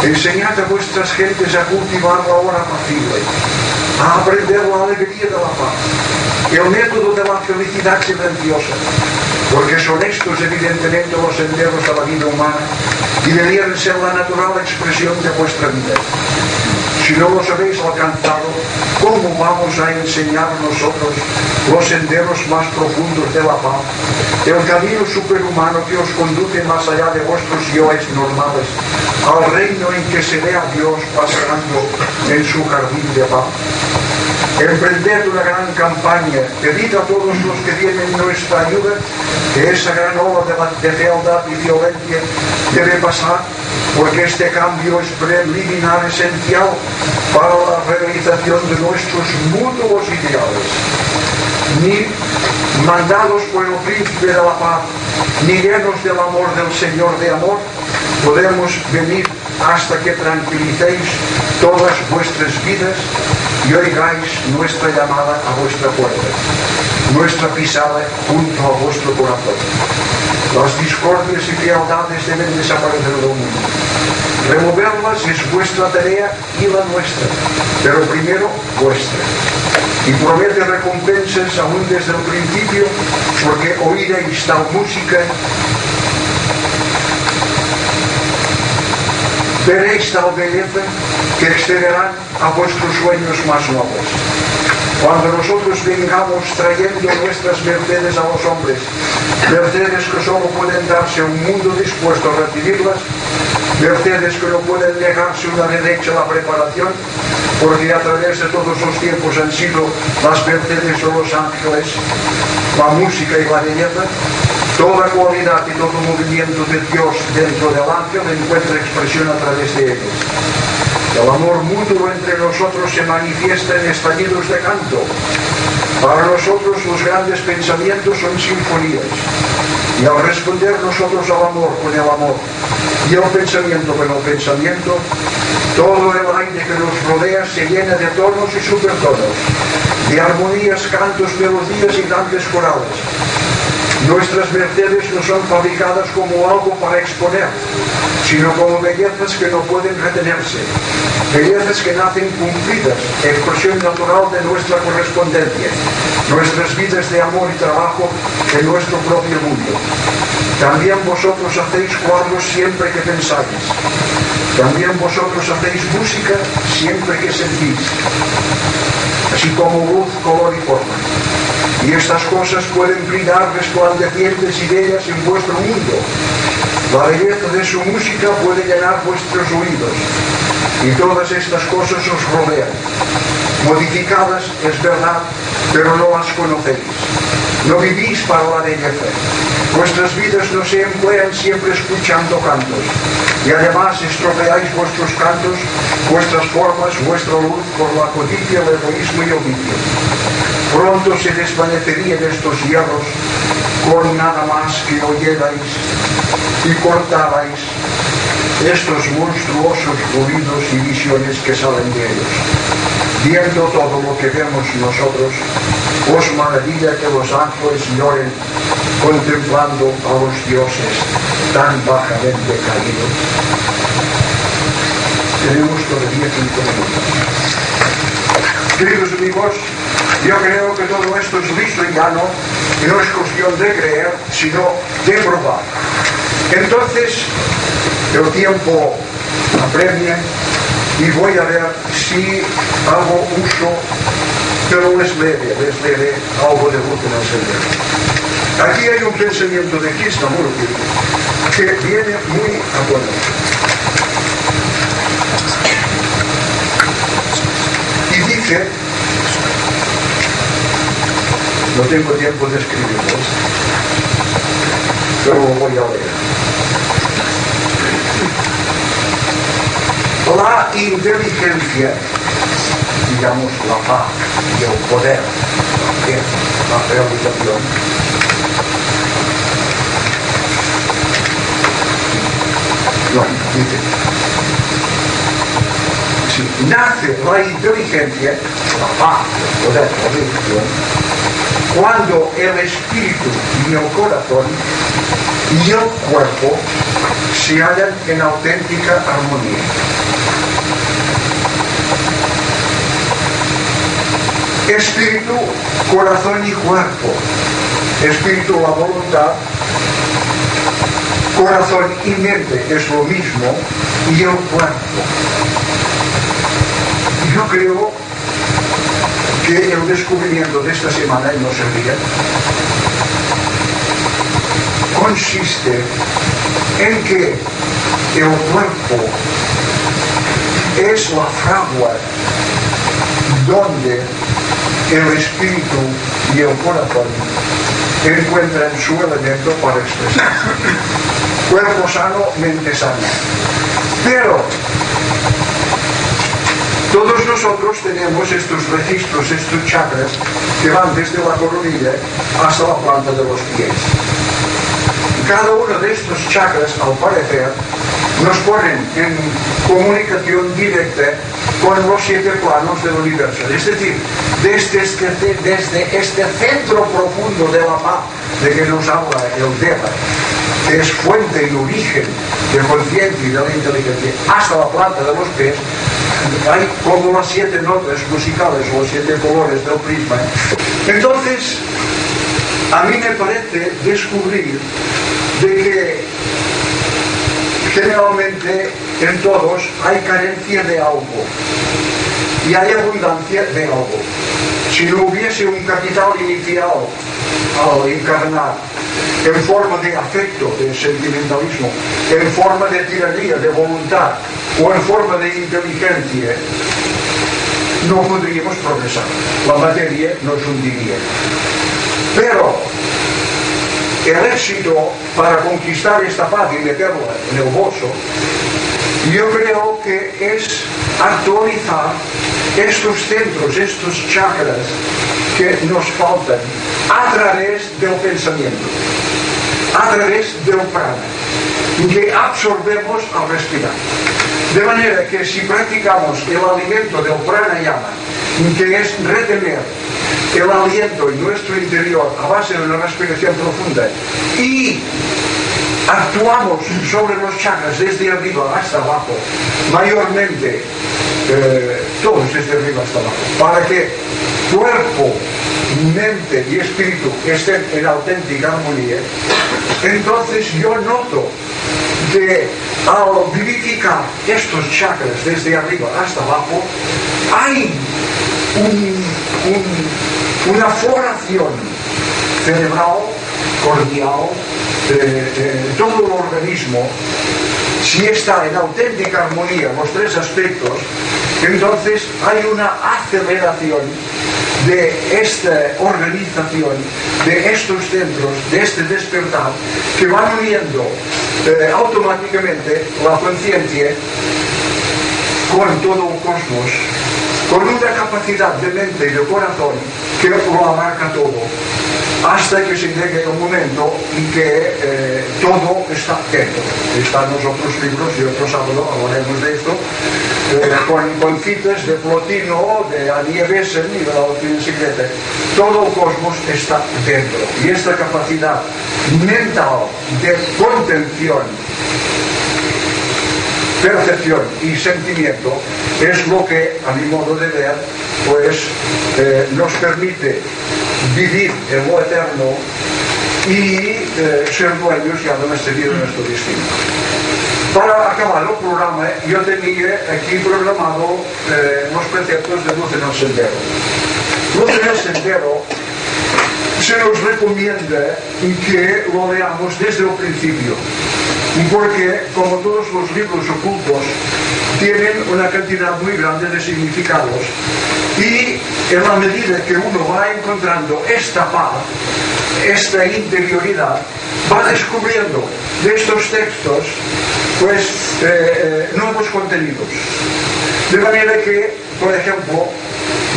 A: Enseñad a vuestras gentes a cultivar la hora pacible, a aprender la alegría de la paz. El método de la felicidad silenciosa. Porque son estos evidentemente los senderos a la vida humana y deberían ser la natural expresión de vuestra vida. Si no los habéis alcanzado, ¿cómo vamos a enseñar nosotros los senderos más profundos de la paz? El camino superhumano que os conduce más allá de vuestros yoes normales, al reino en que se ve a Dios paseando en su jardín de paz. Emprended una gran campaña, pedid a todos los que tienen nuestra ayuda que esa gran ola de, fealdad y violencia debe pasar porque este cambio es preliminar esencial para la realización de nuestros mutuos ideales. Ni mandados por el príncipe de la paz, ni llenos del amor del Señor de amor, podemos venir hasta que tranquilicéis todas vuestras vidas y oigáis nuestra llamada a vuestra puerta, nuestra pisada junto a vuestro corazón. Las discordias y fealdades deben desaparecer del mundo. Removerlas es vuestra tarea y la nuestra, pero primero vuestra. Y promete recompensas aún desde el principio, porque oíréis tal música tal belleza que excederán a vuestros sueños más nobles. Cuando nosotros vengamos trayendo nuestras mercedes a los hombres, mercedes que solo pueden darse un mundo dispuesto a recibirlas, mercedes que no pueden negarse una derecha a la preparación, porque a través de todos los tiempos han sido las mercedes o los ángeles, la música y la belleza, Toda cualidad todo movimiento de Dios dentro del ángel encuentra expresión a través de ellos. El amor mutuo entre nosotros se manifiesta en estallidos de canto. Para nosotros los grandes pensamientos son sinfonías. Y al responder nosotros al amor con el amor y al pensamiento con el pensamiento, todo el aire que nos rodea se llena de tonos y supertonos, de armonías, cantos, melodías y grandes corales Nuestras mercedes no son fabricadas como algo para exponer, sino como bellezas que no pueden retenerse, bellezas que nacen cumplidas, expresión natural de nuestra correspondencia, nuestras vidas de amor y trabajo en nuestro propio mundo. También vosotros hacéis cuadros siempre que pensáis. También vosotros hacéis música siempre que sentís, así como luz, color y forma. Y estas cosas pueden brillar resplandecientes y bellas en vuestro mundo. La belleza de su música puede llenar vuestros oídos. Y todas estas cosas os rodean. Modificadas, es verdad, pero no las conocéis. No vivís para la belleza. Vuestras vidas no se emplean siempre escuchando cantos. Y además estropeáis vuestros cantos, vuestras formas, vuestra luz por la codicia, el egoísmo y el vicio. Pronto se desvanecerían estos hierros con nada más que oyerais y cortabais estos monstruosos ruidos y visiones que salen de ellos. Viendo todo lo que vemos nosotros, os maravilla que los ángeles lloren contemplando a los dioses tan bajamente caídos. Tenemos todavía cinco minutos. Queridos amigos, yo creo que todo esto es listo y llano, y no es cuestión de creer, sino de probar. Entonces, el tiempo apremia y voy a ver si hago uso pero es leve, es leve algo de luz en el sendero. Aquí hay un pensamiento de Krishnamurti que viene muy a bueno. Y dice, no tengo tiempo de escribirlo, pero lo voy a leer. La inteligencia, digamos la paz y el poder, que es la realización, no, dice, si nace la inteligencia, la paz, el poder, la realización, cuando el espíritu y el corazón y el cuerpo se hallan en auténtica armonía. Espíritu, corazón y cuerpo. Espíritu, la voluntad. Corazón y mente es lo mismo. Y el cuerpo. Yo creo que el descubrimiento de esta semana, y no sería, consiste en que el cuerpo es la fragua donde el espíritu y el corazón encuentran su elemento para expresar. Cuerpo sano, mente sana. Pero todos nosotros tenemos estos registros, estos chakras que van desde la coronilla hasta la planta de los pies. Cada uno de estos chakras, al parecer, nos ponen en comunicación directa con los siete planos del universo. Es decir, desde este, desde este centro profundo de la paz de que nos habla el Deva, que es fuente y origen de conciencia y de la inteligencia, hasta la planta de los pies, hai como as siete notas musicales ou siete colores do prisma. Entonces a mí me parece descubrir de que generalmente en todos hai carencia de algo. Y hay abundancia de algo. Si no hubiese un capital inicial al encarnar en forma de afecto, de sentimentalismo, en forma de tiranía, de voluntad o en forma de inteligencia, no podríamos progresar. La materia nos hundiría. Pero el éxito para conquistar esta paz y meterla en el bolso, yo creo que es actualizar estos centros, estos chakras que nos faltan a través del pensamiento, a través del prana, que absorbemos al respirar. De manera que si practicamos el alimento del pranayama, que es retener el aliento en nuestro interior a base de una respiración profunda y actuamos sobre los chakras desde arriba hasta abajo, mayormente eh, todos desde arriba hasta abajo, para que cuerpo, mente y espíritu estén en auténtica armonía, entonces yo noto que al vivificar estos chakras desde arriba hasta abajo, hay una floración cerebral, cordial, de, todo el organismo, si está en auténtica armonía los tres aspectos, entonces hay una aceleración de esta organización, de estos centros, de este despertar, que van uniendo eh, automáticamente la conciencia con todo el cosmos, con una capacidad de mente y de corazón que lo abarca todo, hasta que se llegue un momento en que eh, todo está quieto. Están los otros libros, y otro sábado hablaremos de esto, eh, con, con, citas de Plotino, de Annie Besen y de la doctrina secreta. Todo el cosmos está dentro. Y esta capacidad mental de contención percepción y sentimiento es lo que, a mi modo de ver, pues eh, nos permite vivir en lo eterno y eh, ser dueños ya de nuestra vida, nuestro destino. Para acabar el programa, yo tenía aquí programado eh, los preceptos de luz en el sendero. Luz en el Sendero se nos recomienda que lo leamos desde el principio, porque como todos los libros ocultos tienen una cantidad muy grande de significados y en la medida que uno va encontrando esta paz, esta interioridad, va descubriendo de estos textos pues eh, eh, nuevos contenidos. De manera que, por ejemplo,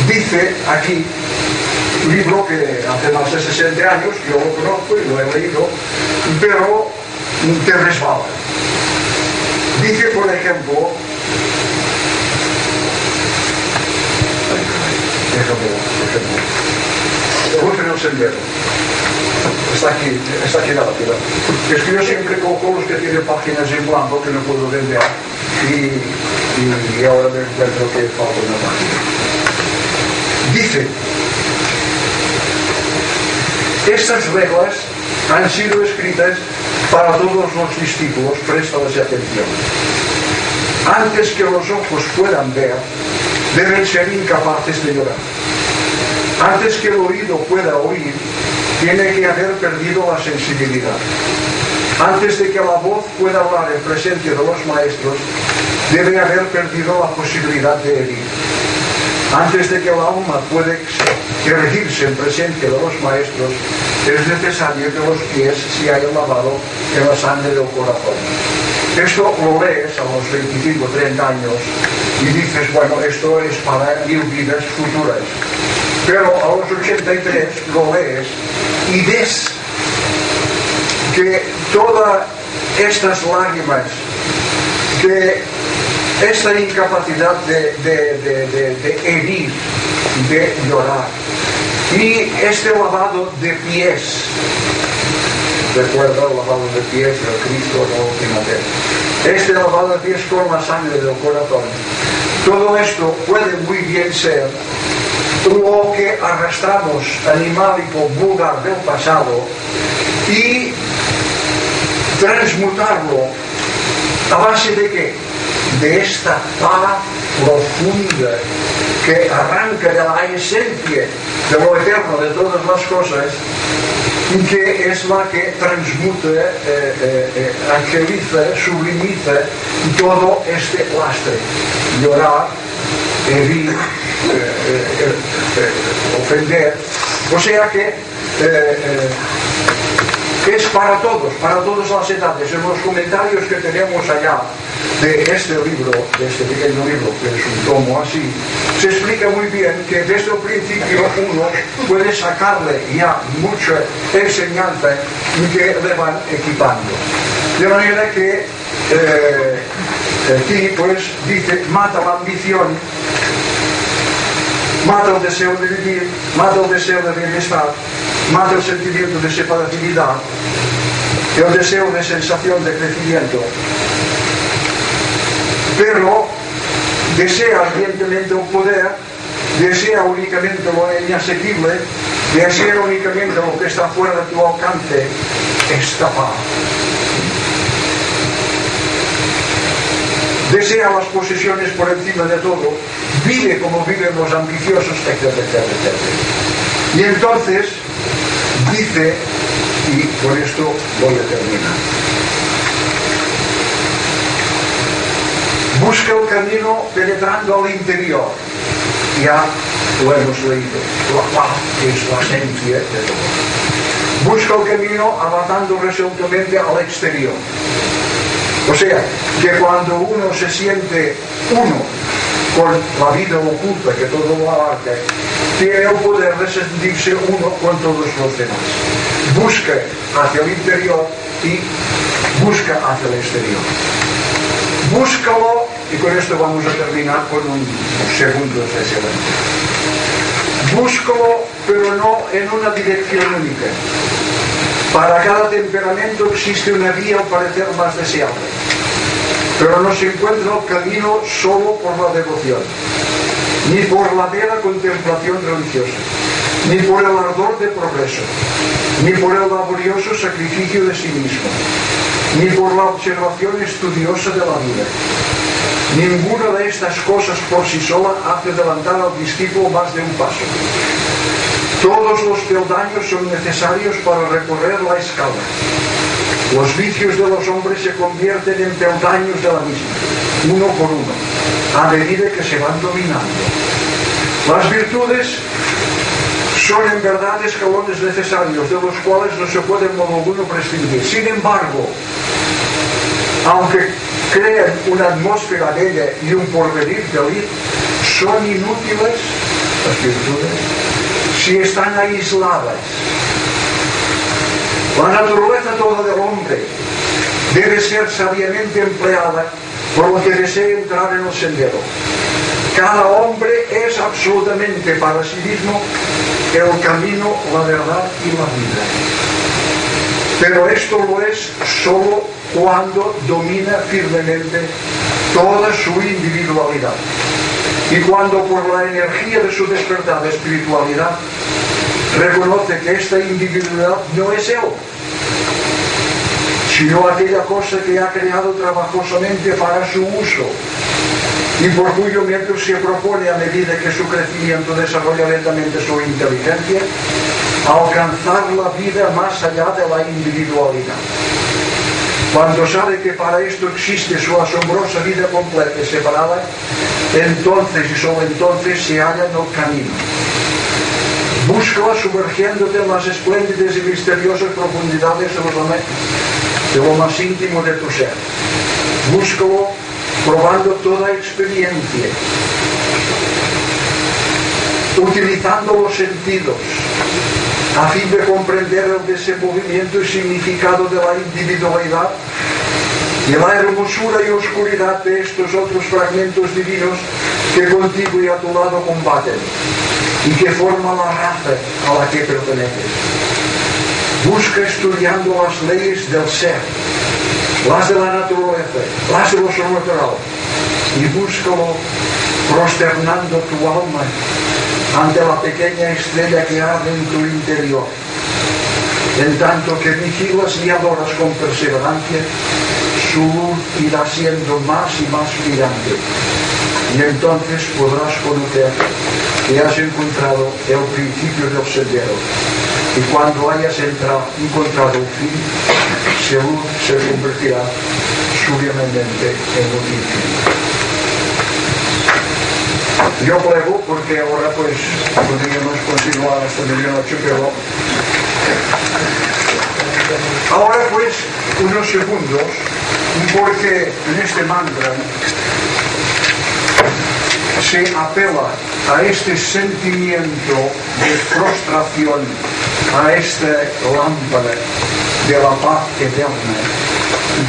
A: dice aquí, un libro que hace más de 60 años, yo lo conozco y lo he leído, pero te resbala. Dice, por ejemplo, déjame, en el sendero. Está aquí, está aquí la lápida. Es que yo siempre cojo los que tienen páginas en blanco que no puedo vender y, y ahora me encuentro que falta una página. Dice, estas reglas han sido escritas para todos los discípulos, préstales atención. Antes que los ojos puedan ver, deben ser incapaces de llorar. Antes que el oído pueda oír, tiene que haber perdido la sensibilidad. Antes de que la voz pueda hablar en presencia de los maestros, debe haber perdido la posibilidad de herir. Antes de que el alma pueda erigirse en presencia de los maestros, es necesario que los pies se hayan lavado en la sangre del corazón. Esto lo lees a los 25, 30 años y dices, bueno, esto es para mil vidas futuras. Pero a los 83 lo lees y ves que todas estas lágrimas, que esta incapacidad de, de, herir, de llorar, y este lavado de pies, recuerda el lavado de pies del Cristo la última vez, este lavado de pies con la sangre del corazón, todo esto puede muy bien ser lo que arrastramos animálico vulgar del pasado y transmutarlo. A base de qué? De esta paz profunda que arranca de la esencia de lo eterno de todas las cosas y que es la que transmute, eh, eh, eh, angeliza, sublimiza todo este lastre. Llorar, herir, ofender. O sea que es para todos, para todas las edades. En los comentarios que tenemos allá de este libro, de este pequeño libro, que es un tomo así, se explica muy bien que desde el principio uno puede sacarle ya mucha enseñanza y que le van equipando. De manera que eh, aquí pues dice, mata la ambición, mata el deseo de vivir, mata el deseo de bienestar, mata el sentimiento de separatividad, el deseo de sensación de crecimiento, pero desea ardientemente un poder, desea únicamente lo inasequible, desea únicamente lo que está fuera de tu alcance, esta paz. Desea las posesiones por encima de todo, vive como viven los ambiciosos, etc. etc. Y entonces dice, y por esto voy a terminar, busca el camino penetrando al interior. Ya lo hemos leído, la paz es la esencia de todo. Busca el camino avanzando resueltamente al exterior. O sea, que cuando uno se siente uno con la vida oculta que todo lo abarca, tiene el poder de sentirse uno con todos los demás. Busca hacia el interior y busca hacia el exterior. Búscalo y con esto vamos a terminar con un segundo excelente. Búscalo pero no en una dirección única. Para cada temperamento existe una vía al parecer más deseable. Pero no se encuentra el camino solo por la devoción, ni por la mera contemplación religiosa, ni por el ardor de progreso, ni por el laborioso sacrificio de sí mismo, ni por la observación estudiosa de la vida. Ninguna de estas cosas por sí sola hace adelantar al discípulo más de un paso. Todos los peldaños son necesarios para recorrer la escala. Los vicios de los hombres se convierten en peldaños de la misma, uno por uno, a medida que se van dominando. Las virtudes son en verdad escalones necesarios, de los cuales no se puede en modo alguno prescindir. Sin embargo, aunque crean una atmósfera bella y un porvenir feliz, son inútiles las virtudes si están aisladas. La naturaleza toda del hombre debe ser sabiamente empleada por lo que desee entrar en el sendero. Cada hombre es absolutamente para sí mismo el camino, la verdad y la vida. Pero esto lo es solo cuando domina firmemente toda su individualidad. Y cuando por la energía de su despertada espiritualidad Reconoce que esta individualidad no es él, sino aquella cosa que ha creado trabajosamente para su uso y por cuyo medio se propone a medida que su crecimiento desarrolla lentamente su inteligencia, alcanzar la vida más allá de la individualidad. Cuando sabe que para esto existe su asombrosa vida completa y separada, entonces y solo entonces se halla en el camino. Búscala sumergiéndote en las espléndidas y misteriosas profundidades de, de lo más íntimo de tu ser. Búscalo probando toda experiencia, utilizando los sentidos, a fin de comprender el desenvolvimiento y significado de la individualidad y la hermosura y oscuridad de estos otros fragmentos divinos que contigo y a tu lado combaten y que forman la raza a la que perteneces. Busca estudiando las leyes del ser las de la naturaleza, las de lo sobrenatural, y búscalo prosternando tu alma ante la pequeña estrella que arde en tu interior. En tanto que vigilas y adoras con perseverancia, luz irá siendo más y más brillante. Y entonces podrás conocer que has encontrado el principio del sendero. Y cuando hayas entrado, encontrado el fin, luz se convertirá subiamente en noticia. Yo pruebo porque ahora pues podríamos continuar hasta medianoche, pero ahora pues unos segundos porque en este mantra se apela a este sentimiento de frustración, a esta lámpara de la paz eterna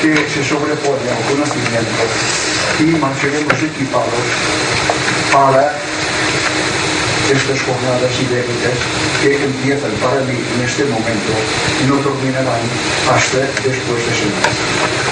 A: que se sobrepone al conocimiento y mantenemos equipados para estas jornadas ibéricas que empiezan para mí en este momento y no terminarán hasta después de semana.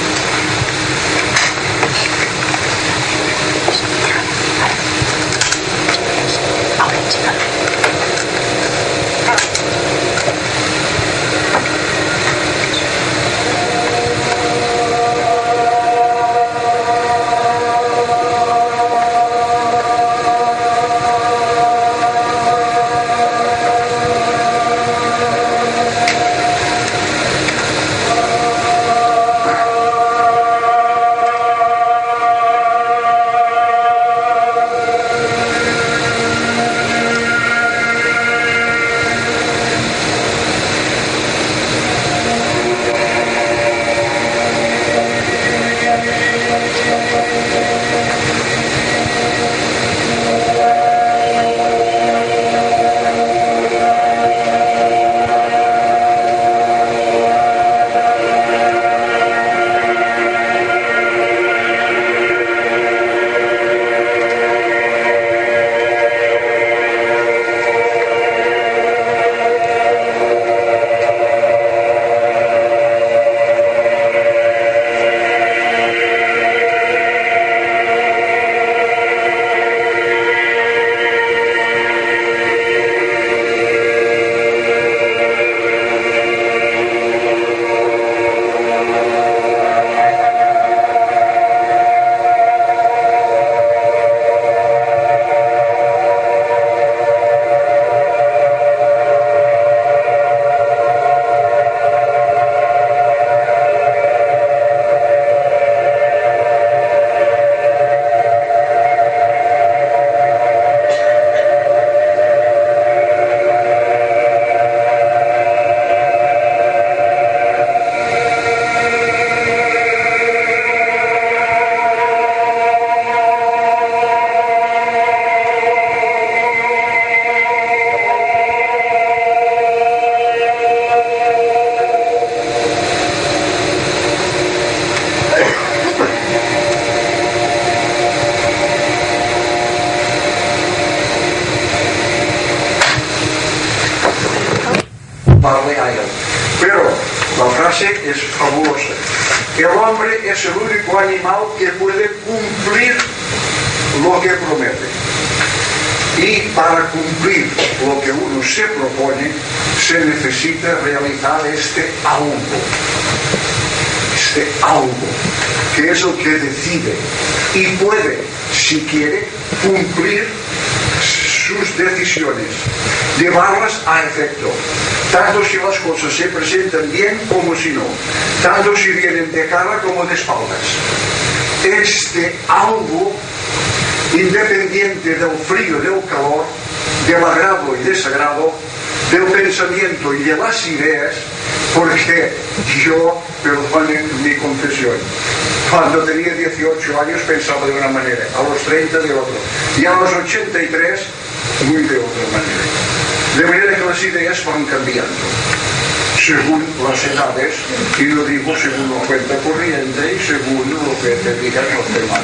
A: Los demás.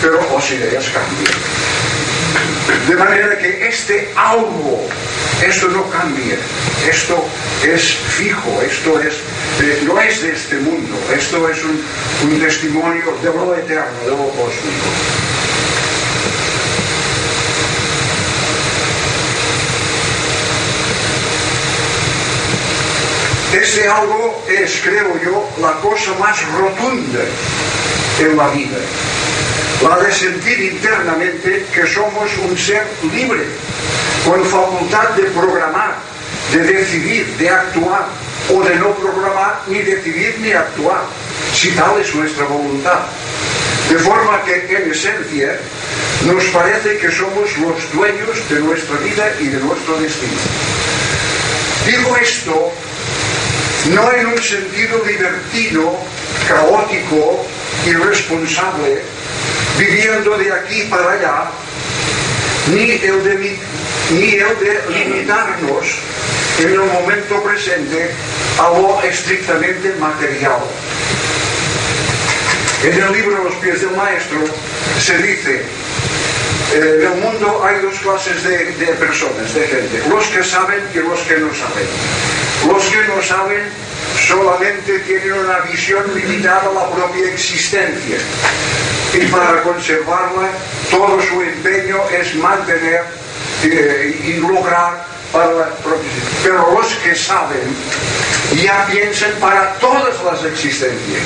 A: Pero las ideas cambian. De manera que este algo, esto no cambia, esto es fijo, esto es, eh, no es de este mundo, esto es un, un testimonio de lo eterno, de lo cósmico. Ese algo es, creo yo, la cosa más rotunda en la vida. La de sentir internamente que somos un ser libre, con facultad de programar, de decidir, de actuar, o de no programar, ni decidir, ni actuar, si tal es nuestra voluntad. De forma que, en esencia, nos parece que somos los dueños de nuestra vida y de nuestro destino. Digo esto no en un sentido divertido, caótico, irresponsable, viviendo de aquí para allá, ni el de, ni el de limitarnos en el momento presente a lo estrictamente material. En el libro Los pies del maestro se dice, en el mundo hay dos clases de, de personas, de gente, los que saben y los que no saben. Los que no saben solamente tienen una visión limitada a la propia existencia y para conservarla todo su empeño es mantener eh, y lograr para la propia. Pero los que saben ya piensan para todas las existencias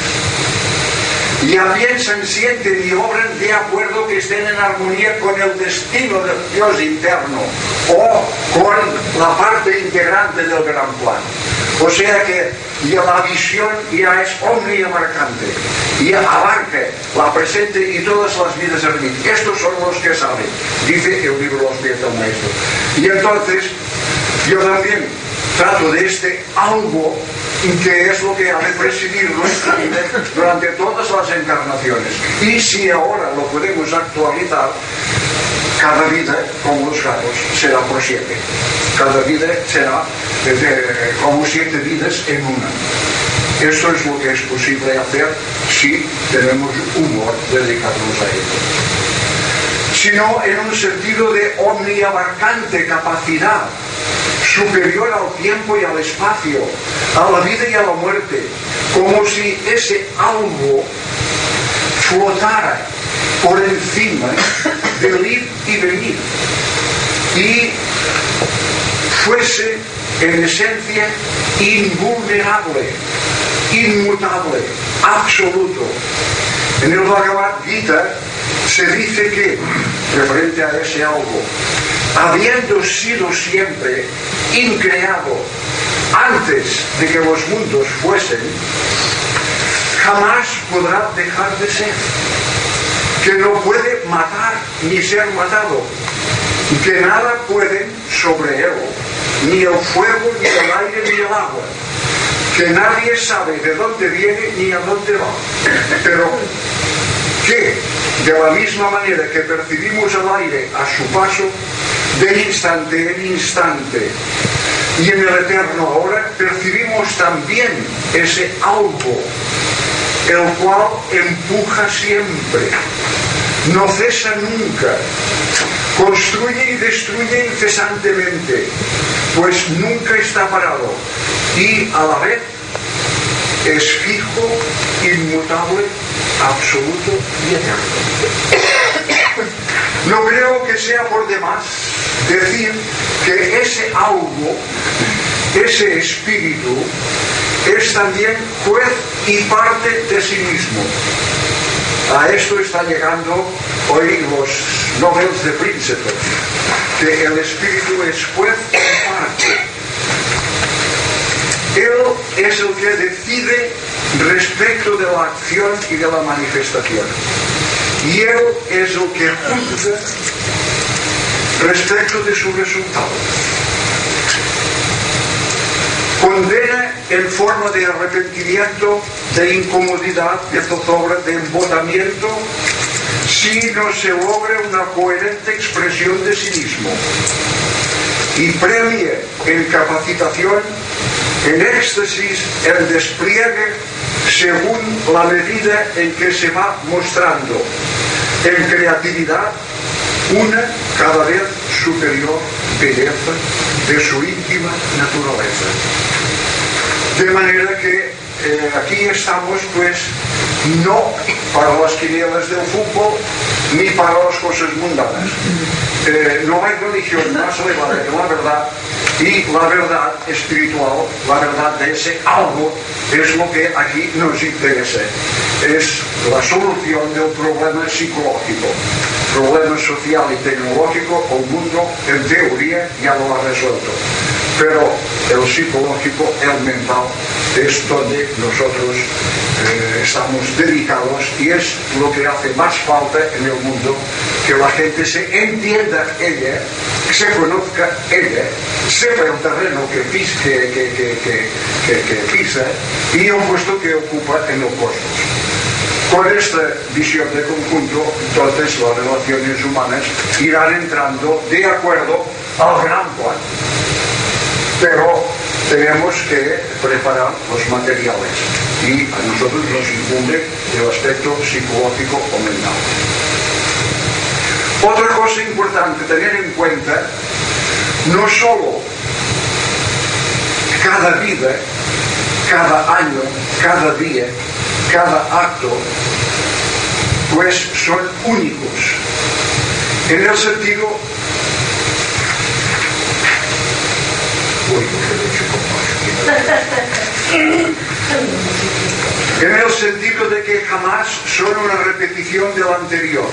A: ya piensan, sienten y obran de acuerdo que estén en armonía con el destino del Dios interno o con la parte integrante del gran plan. O sea que ya la visión ya es omniabarcante, ya abarca la presente y todas las vidas ermitas. Estos son los que saben, dice el libro Los pies del maestro. Y entonces, yo también trato de este algo que es lo que ha de presidir nuestra vida durante todas las encarnaciones. Y si ahora lo podemos actualizar, cada vida, como los gatos, será por siete. Cada vida será eh, como siete vidas en una. Esto es lo que es posible hacer si tenemos humor dedicarnos a ello. Sino en un sentido de omniabarcante capacidad superior al tiempo y al espacio, a la vida y a la muerte, como si ese algo flotara por encima del ir y venir y fuese en esencia invulnerable, inmutable, absoluto. En el Bhagavad Gita se dice que, referente a ese algo, habiendo sido siempre increado antes de que los mundos fuesen, jamás podrá dejar de ser, que no puede matar ni ser matado, que nada pueden sobre él, ni el fuego, ni el aire, ni el agua, que nadie sabe de dónde viene ni a dónde va, pero que de la misma manera que percibimos el aire a su paso, de instante en instante, y en el eterno ahora, percibimos también ese algo, el cual empuja siempre, no cesa nunca, construye y destruye incesantemente, pues nunca está parado, y a la vez es fijo, inmutable, absoluto y eterno. No creo que sea por demás decir que ese algo, ese espíritu, es también juez y parte de sí mismo. A esto están llegando hoy los noveles de príncipes, que el espíritu es juez y parte. Él es el que decide respecto de la acción y de la manifestación. Y Él es el que juzga respecto de su resultado. Condena en forma de arrepentimiento, de incomodidad, de zozobra, de embotamiento, si no se logra una coherente expresión de sí mismo. Y premia en capacitación, en éxtasis, el despliegue según la medida en que se va mostrando en creatividad una cada vez superior belleza de su íntima naturaleza. De manera que eh, aquí estamos pues no para las quinielas del fútbol ni para las cosas mundanas. Eh, no hay religión más elevada que la verdad y la verdad espiritual, la verdad de ese algo, es lo que aquí nos interesa. Es la solución del problema psicológico, problema social y tecnológico, el mundo en teoría ya lo ha resuelto. Pero el psicológico, el mental, es donde nosotros eh, estamos dedicados y es lo que hace más falta en el mundo, que la gente se entienda ella, se conozca ella, sepa el terreno que, pisa y el puesto que ocupa en el cosmos. Con esta visión de conjunto, entonces las relaciones humanas irán entrando de acuerdo al gran plan. Pero tenemos que preparar los materiales y a nosotros nos incumbe el aspecto psicológico o mental. Otra cosa importante tener en cuenta, no solo cada vida, cada año, cada día, cada acto, pues son únicos. En el sentido en el sentido de que jamás son una repetición del anterior,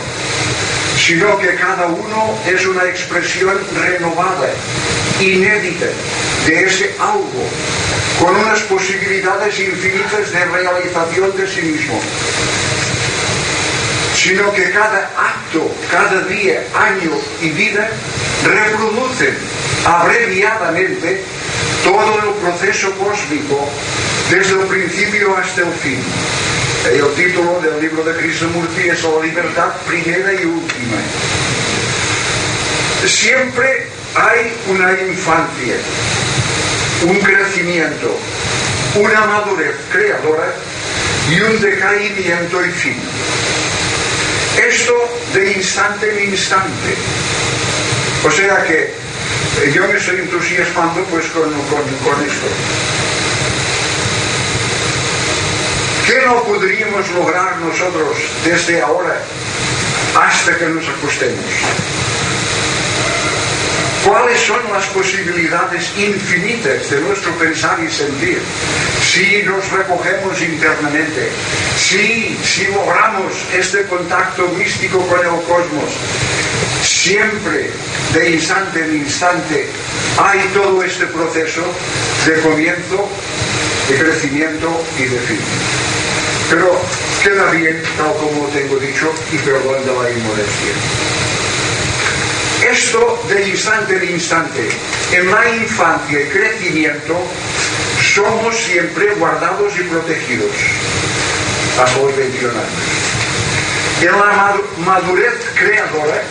A: sino que cada uno es una expresión renovada, inédita, de ese algo, con unas posibilidades infinitas de realización de sí mismo sino que cada acto, cada día, año y vida reproducen abreviadamente todo el proceso cósmico desde el principio hasta el fin. El título del libro de Krishnamurti es La libertad primera y última. Siempre hay una infancia, un crecimiento, una madurez creadora y un decaimiento y fin. Esto de instante en instante. O sea que eh, yo me estoy entusiasmando pues con, con, esto. ¿Qué no podríamos lograr nosotros desde ahora hasta que nos acostemos? ¿Cuáles son las posibilidades infinitas de nuestro pensar y sentir si nos recogemos internamente? Si, si logramos este contacto místico con el cosmos, siempre de instante en instante hay todo este proceso de comienzo, de crecimiento y de fin. Pero queda bien, tal como tengo dicho, y perdón de la inmodestia. Esto de instante en instante, en la infancia y crecimiento, somos siempre guardados y protegidos 21 años. En la madurez creadora,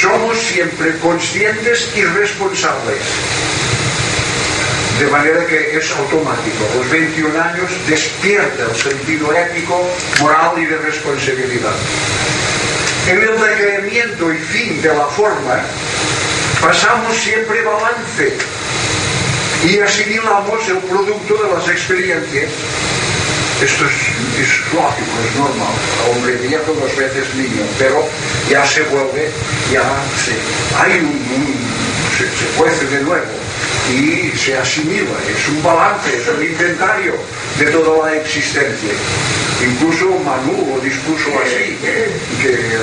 A: somos siempre conscientes y responsables. De manera que es automático. Los 21 años despierta el sentido ético, moral y de responsabilidad. En el decreamiento y fin de la forma, pasamos siempre balance y asimilamos el producto de las experiencias Esto es, es lógico, es normal. Hombre viejo dos veces niño, pero ya se vuelve, ya se, hay un, se, se cuece de nuevo y se asimila, es un balance, es un inventario de toda la existencia. Incluso Manu lo dispuso así, que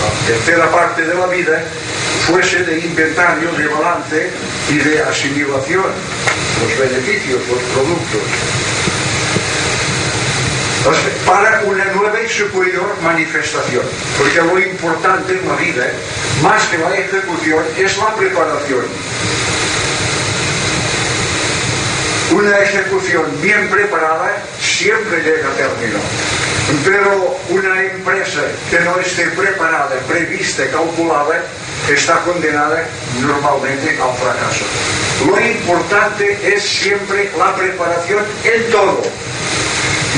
A: la tercera parte de la vida fuese de inventario, de balance y de asimilación, los beneficios, los productos para una nueva y superior manifestación. Porque lo importante en la vida, más que la ejecución, es la preparación. Una ejecución bien preparada siempre llega a término. Pero una empresa que no esté preparada, prevista, calculada, está condenada normalmente al fracaso. Lo importante es siempre la preparación en todo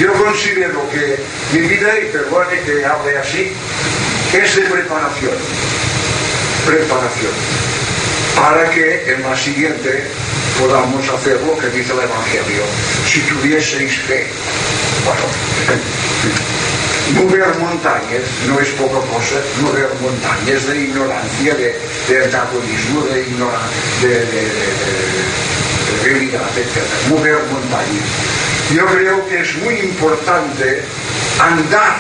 A: yo considero que mi vida, y perdone que hable así, es de preparación. Preparación. Para que en la siguiente podamos hacer lo que dice el Evangelio. Si tuvieseis fe. Bueno, mover montañas no es poca cosa, mover montañas de ignorancia, de, de antagonismo, de ignorancia, de, de, de realidad, etc. Mover montañas yo creo que es muy importante andar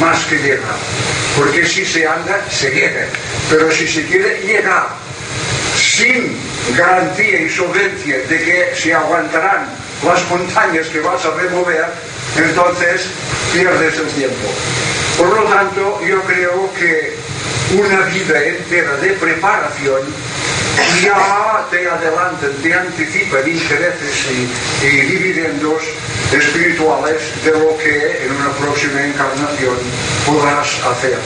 A: más que llegar, porque si se anda, se llega, pero si se quiere llegar sin garantía y solvencia de que se aguantarán las montañas que vas a remover, entonces pierdes el tiempo. Por lo tanto, yo creo que una vida entera de preparación ya te adelantan, te anticipan intereses y, y, dividendos espirituales de lo que en una próxima encarnación podrás hacer.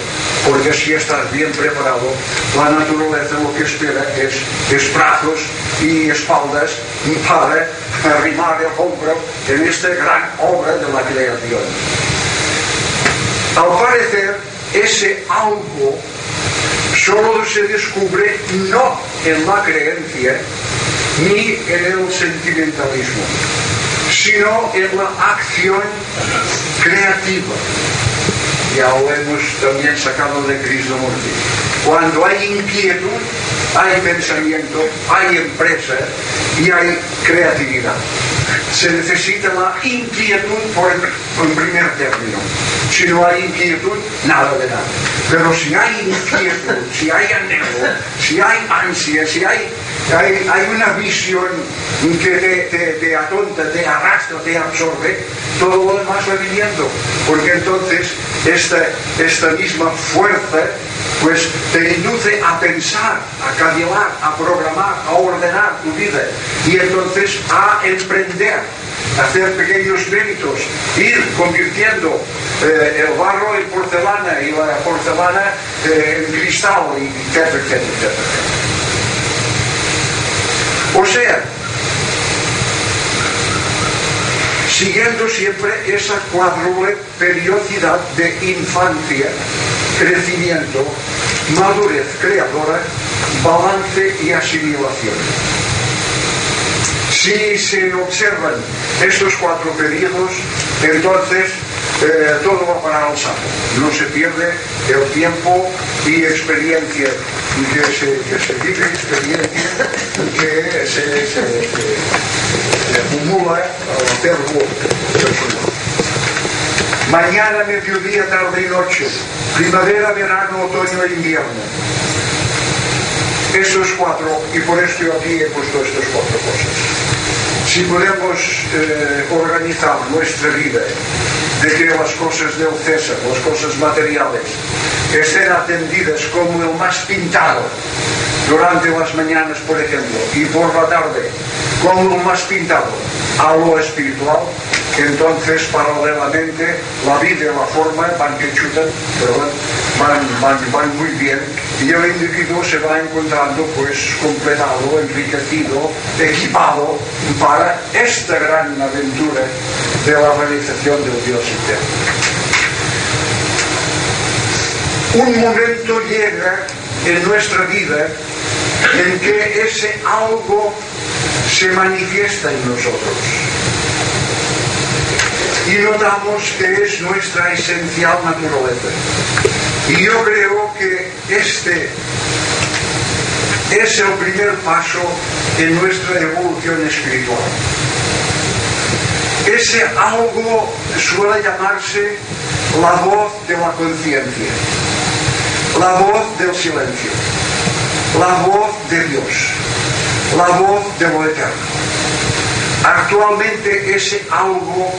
A: Porque si estás bien preparado, la naturaleza lo que espera es, brazos y espaldas para arrimar el hombro en esta gran obra de la creación. Al parecer, ese algo solo se descubre no en la creencia ni en el sentimentalismo, sino en la acción creativa. Ya lo hemos también sacado de Krishnamurti. Cuando hay inquietud, hay pensamiento, hay empresa y hay creatividad se necesita la inquietud por en primer término. Si no hay inquietud, nada de nada. Pero si hay inquietud, si hay anhelo, si hay ansia, si hay, hay, una visión que te, atonta, te arrastra, te absorbe, todo lo demás va viniendo. Porque entonces esta, esta misma fuerza pues te induce a pensar, a cavilar, a programar, a ordenar tu vida y entonces a emprender, a hacer pequeños méritos, ir convirtiendo eh, el barro en porcelana y la porcelana eh, en cristal, y etcétera, etcétera, etcétera. O sea, siguiendo siempre esa cuádruple periodicidad de infancia, crecimiento, madurez creadora, balance y asimilación. Si se observan estos cuatro periodos, entonces eh, todo va para o sapo Non se pierde é o tiempo e experiencia que se, que se vive, experiencia que se, se, se, se acumula ao termo personal. Mañana, mediodía, tarde e noche, primavera, verano, otoño e invierno. Estos cuatro, y por esto aquí he puesto estas cuatro cosas. Si podemos eh, organizar nuestra vida eh, de que as cousas de ofensa, as cousas materiales, estén atendidas como o máis pintado durante as mañanas, por exemplo, e por la tarde, como o máis pintado a lo espiritual, entonces paralelamente la vida y la forma van que chutan, van, van, van, muy bien y el individuo se va encontrando pues completado, enriquecido, equipado para esta gran aventura de la realización del Dios eterno. Un momento llega en nuestra vida en que ese algo se manifiesta en nosotros y notamos que es nuestra esencial naturaleza. Y yo creo que este es el primer paso en nuestra evolución espiritual. Ese algo suele llamarse la voz de la conciencia, la voz del silencio, la voz de Dios, la voz de lo eterno. Actualmente ese algo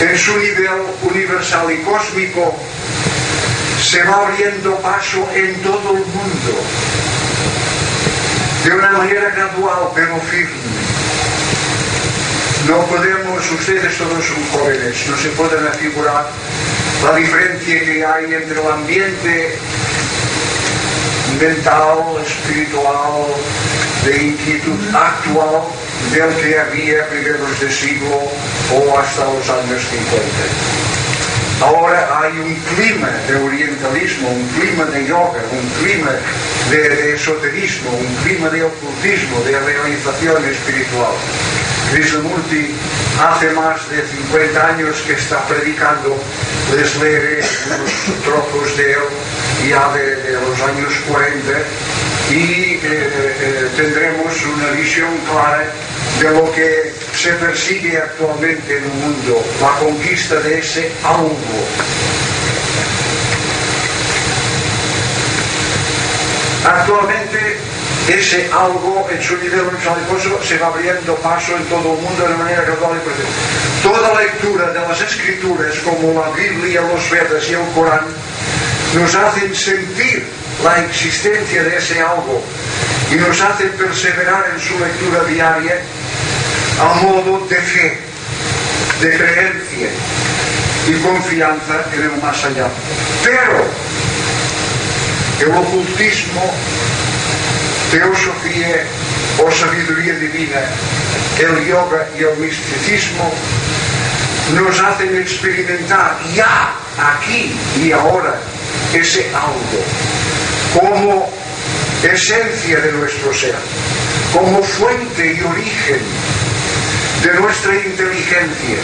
A: en su nivel universal y cósmico se va abriendo paso en todo el mundo de una manera gradual pero firme. No podemos, ustedes todos son jóvenes, no se pueden figurar la diferencia que hay entre el ambiente mental, espiritual, de inquietud actual entre que había primeros de siglo ou hasta os anos 50. Ahora hai un clima de orientalismo, un clima de yoga, un clima de, de esoterismo, un clima de ocultismo, de realización espiritual. Krishnamurti hace más de 50 años que está predicando, les leeré unos trozos de él ya de, de los años 40 y eh, eh, tendremos una visión clara de lo que se persigue actualmente en el mundo, la conquista de ese algo. Actualmente ese algo en su nivel universal se va abriendo paso en todo el mundo de manera gradual y presente. Toda lectura de las escrituras como la Biblia, los Vedas y el Corán nos hacen sentir la existencia de ese algo y nos hacen perseverar en su lectura diaria a modo de fe, de creencia y confianza en el más allá. Pero el ocultismo, teosofía o sabiduría divina, el yoga y el misticismo nos hacen experimentar ya, aquí y ahora, ese algo, como esencia de nuestro ser, como fuente y origen de nuestra inteligencia.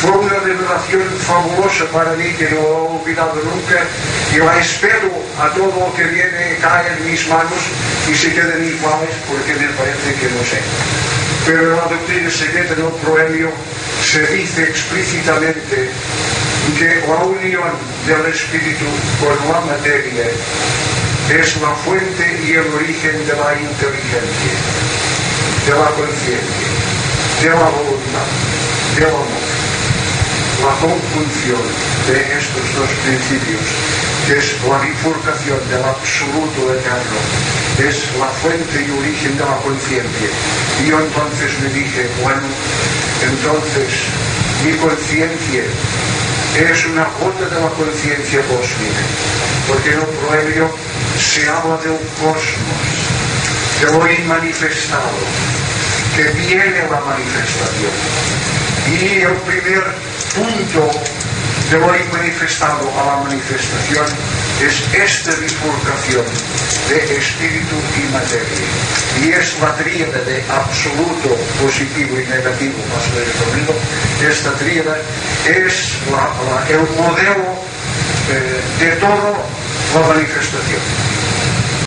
A: Fue una revelación fabulosa para mí que no he olvidado nunca y la espero a todo lo que viene, cae en mis manos y se queden iguales porque me parece que no sé. Pero en la doctrina secreta del proemio se dice explícitamente que la unión del espíritu con la materia es la fuente y el origen de la inteligencia, de la conciencia de la voluntad, del amor. La conjunción de estos dos principios, que es la bifurcación del absoluto eterno, es la fuente y origen de la conciencia. Y yo entonces me dije, bueno, entonces mi conciencia es una gota de la conciencia cósmica, porque en el proverbio se habla del cosmos, de lo inmanifestado, que viene la manifestación. Y el primer punto de lo manifestado a la manifestación es esta bifurcación de espíritu y materia. Y es la tríada de absoluto, positivo y negativo, más resumido. Esta tríada es el modelo eh, de toda la manifestación.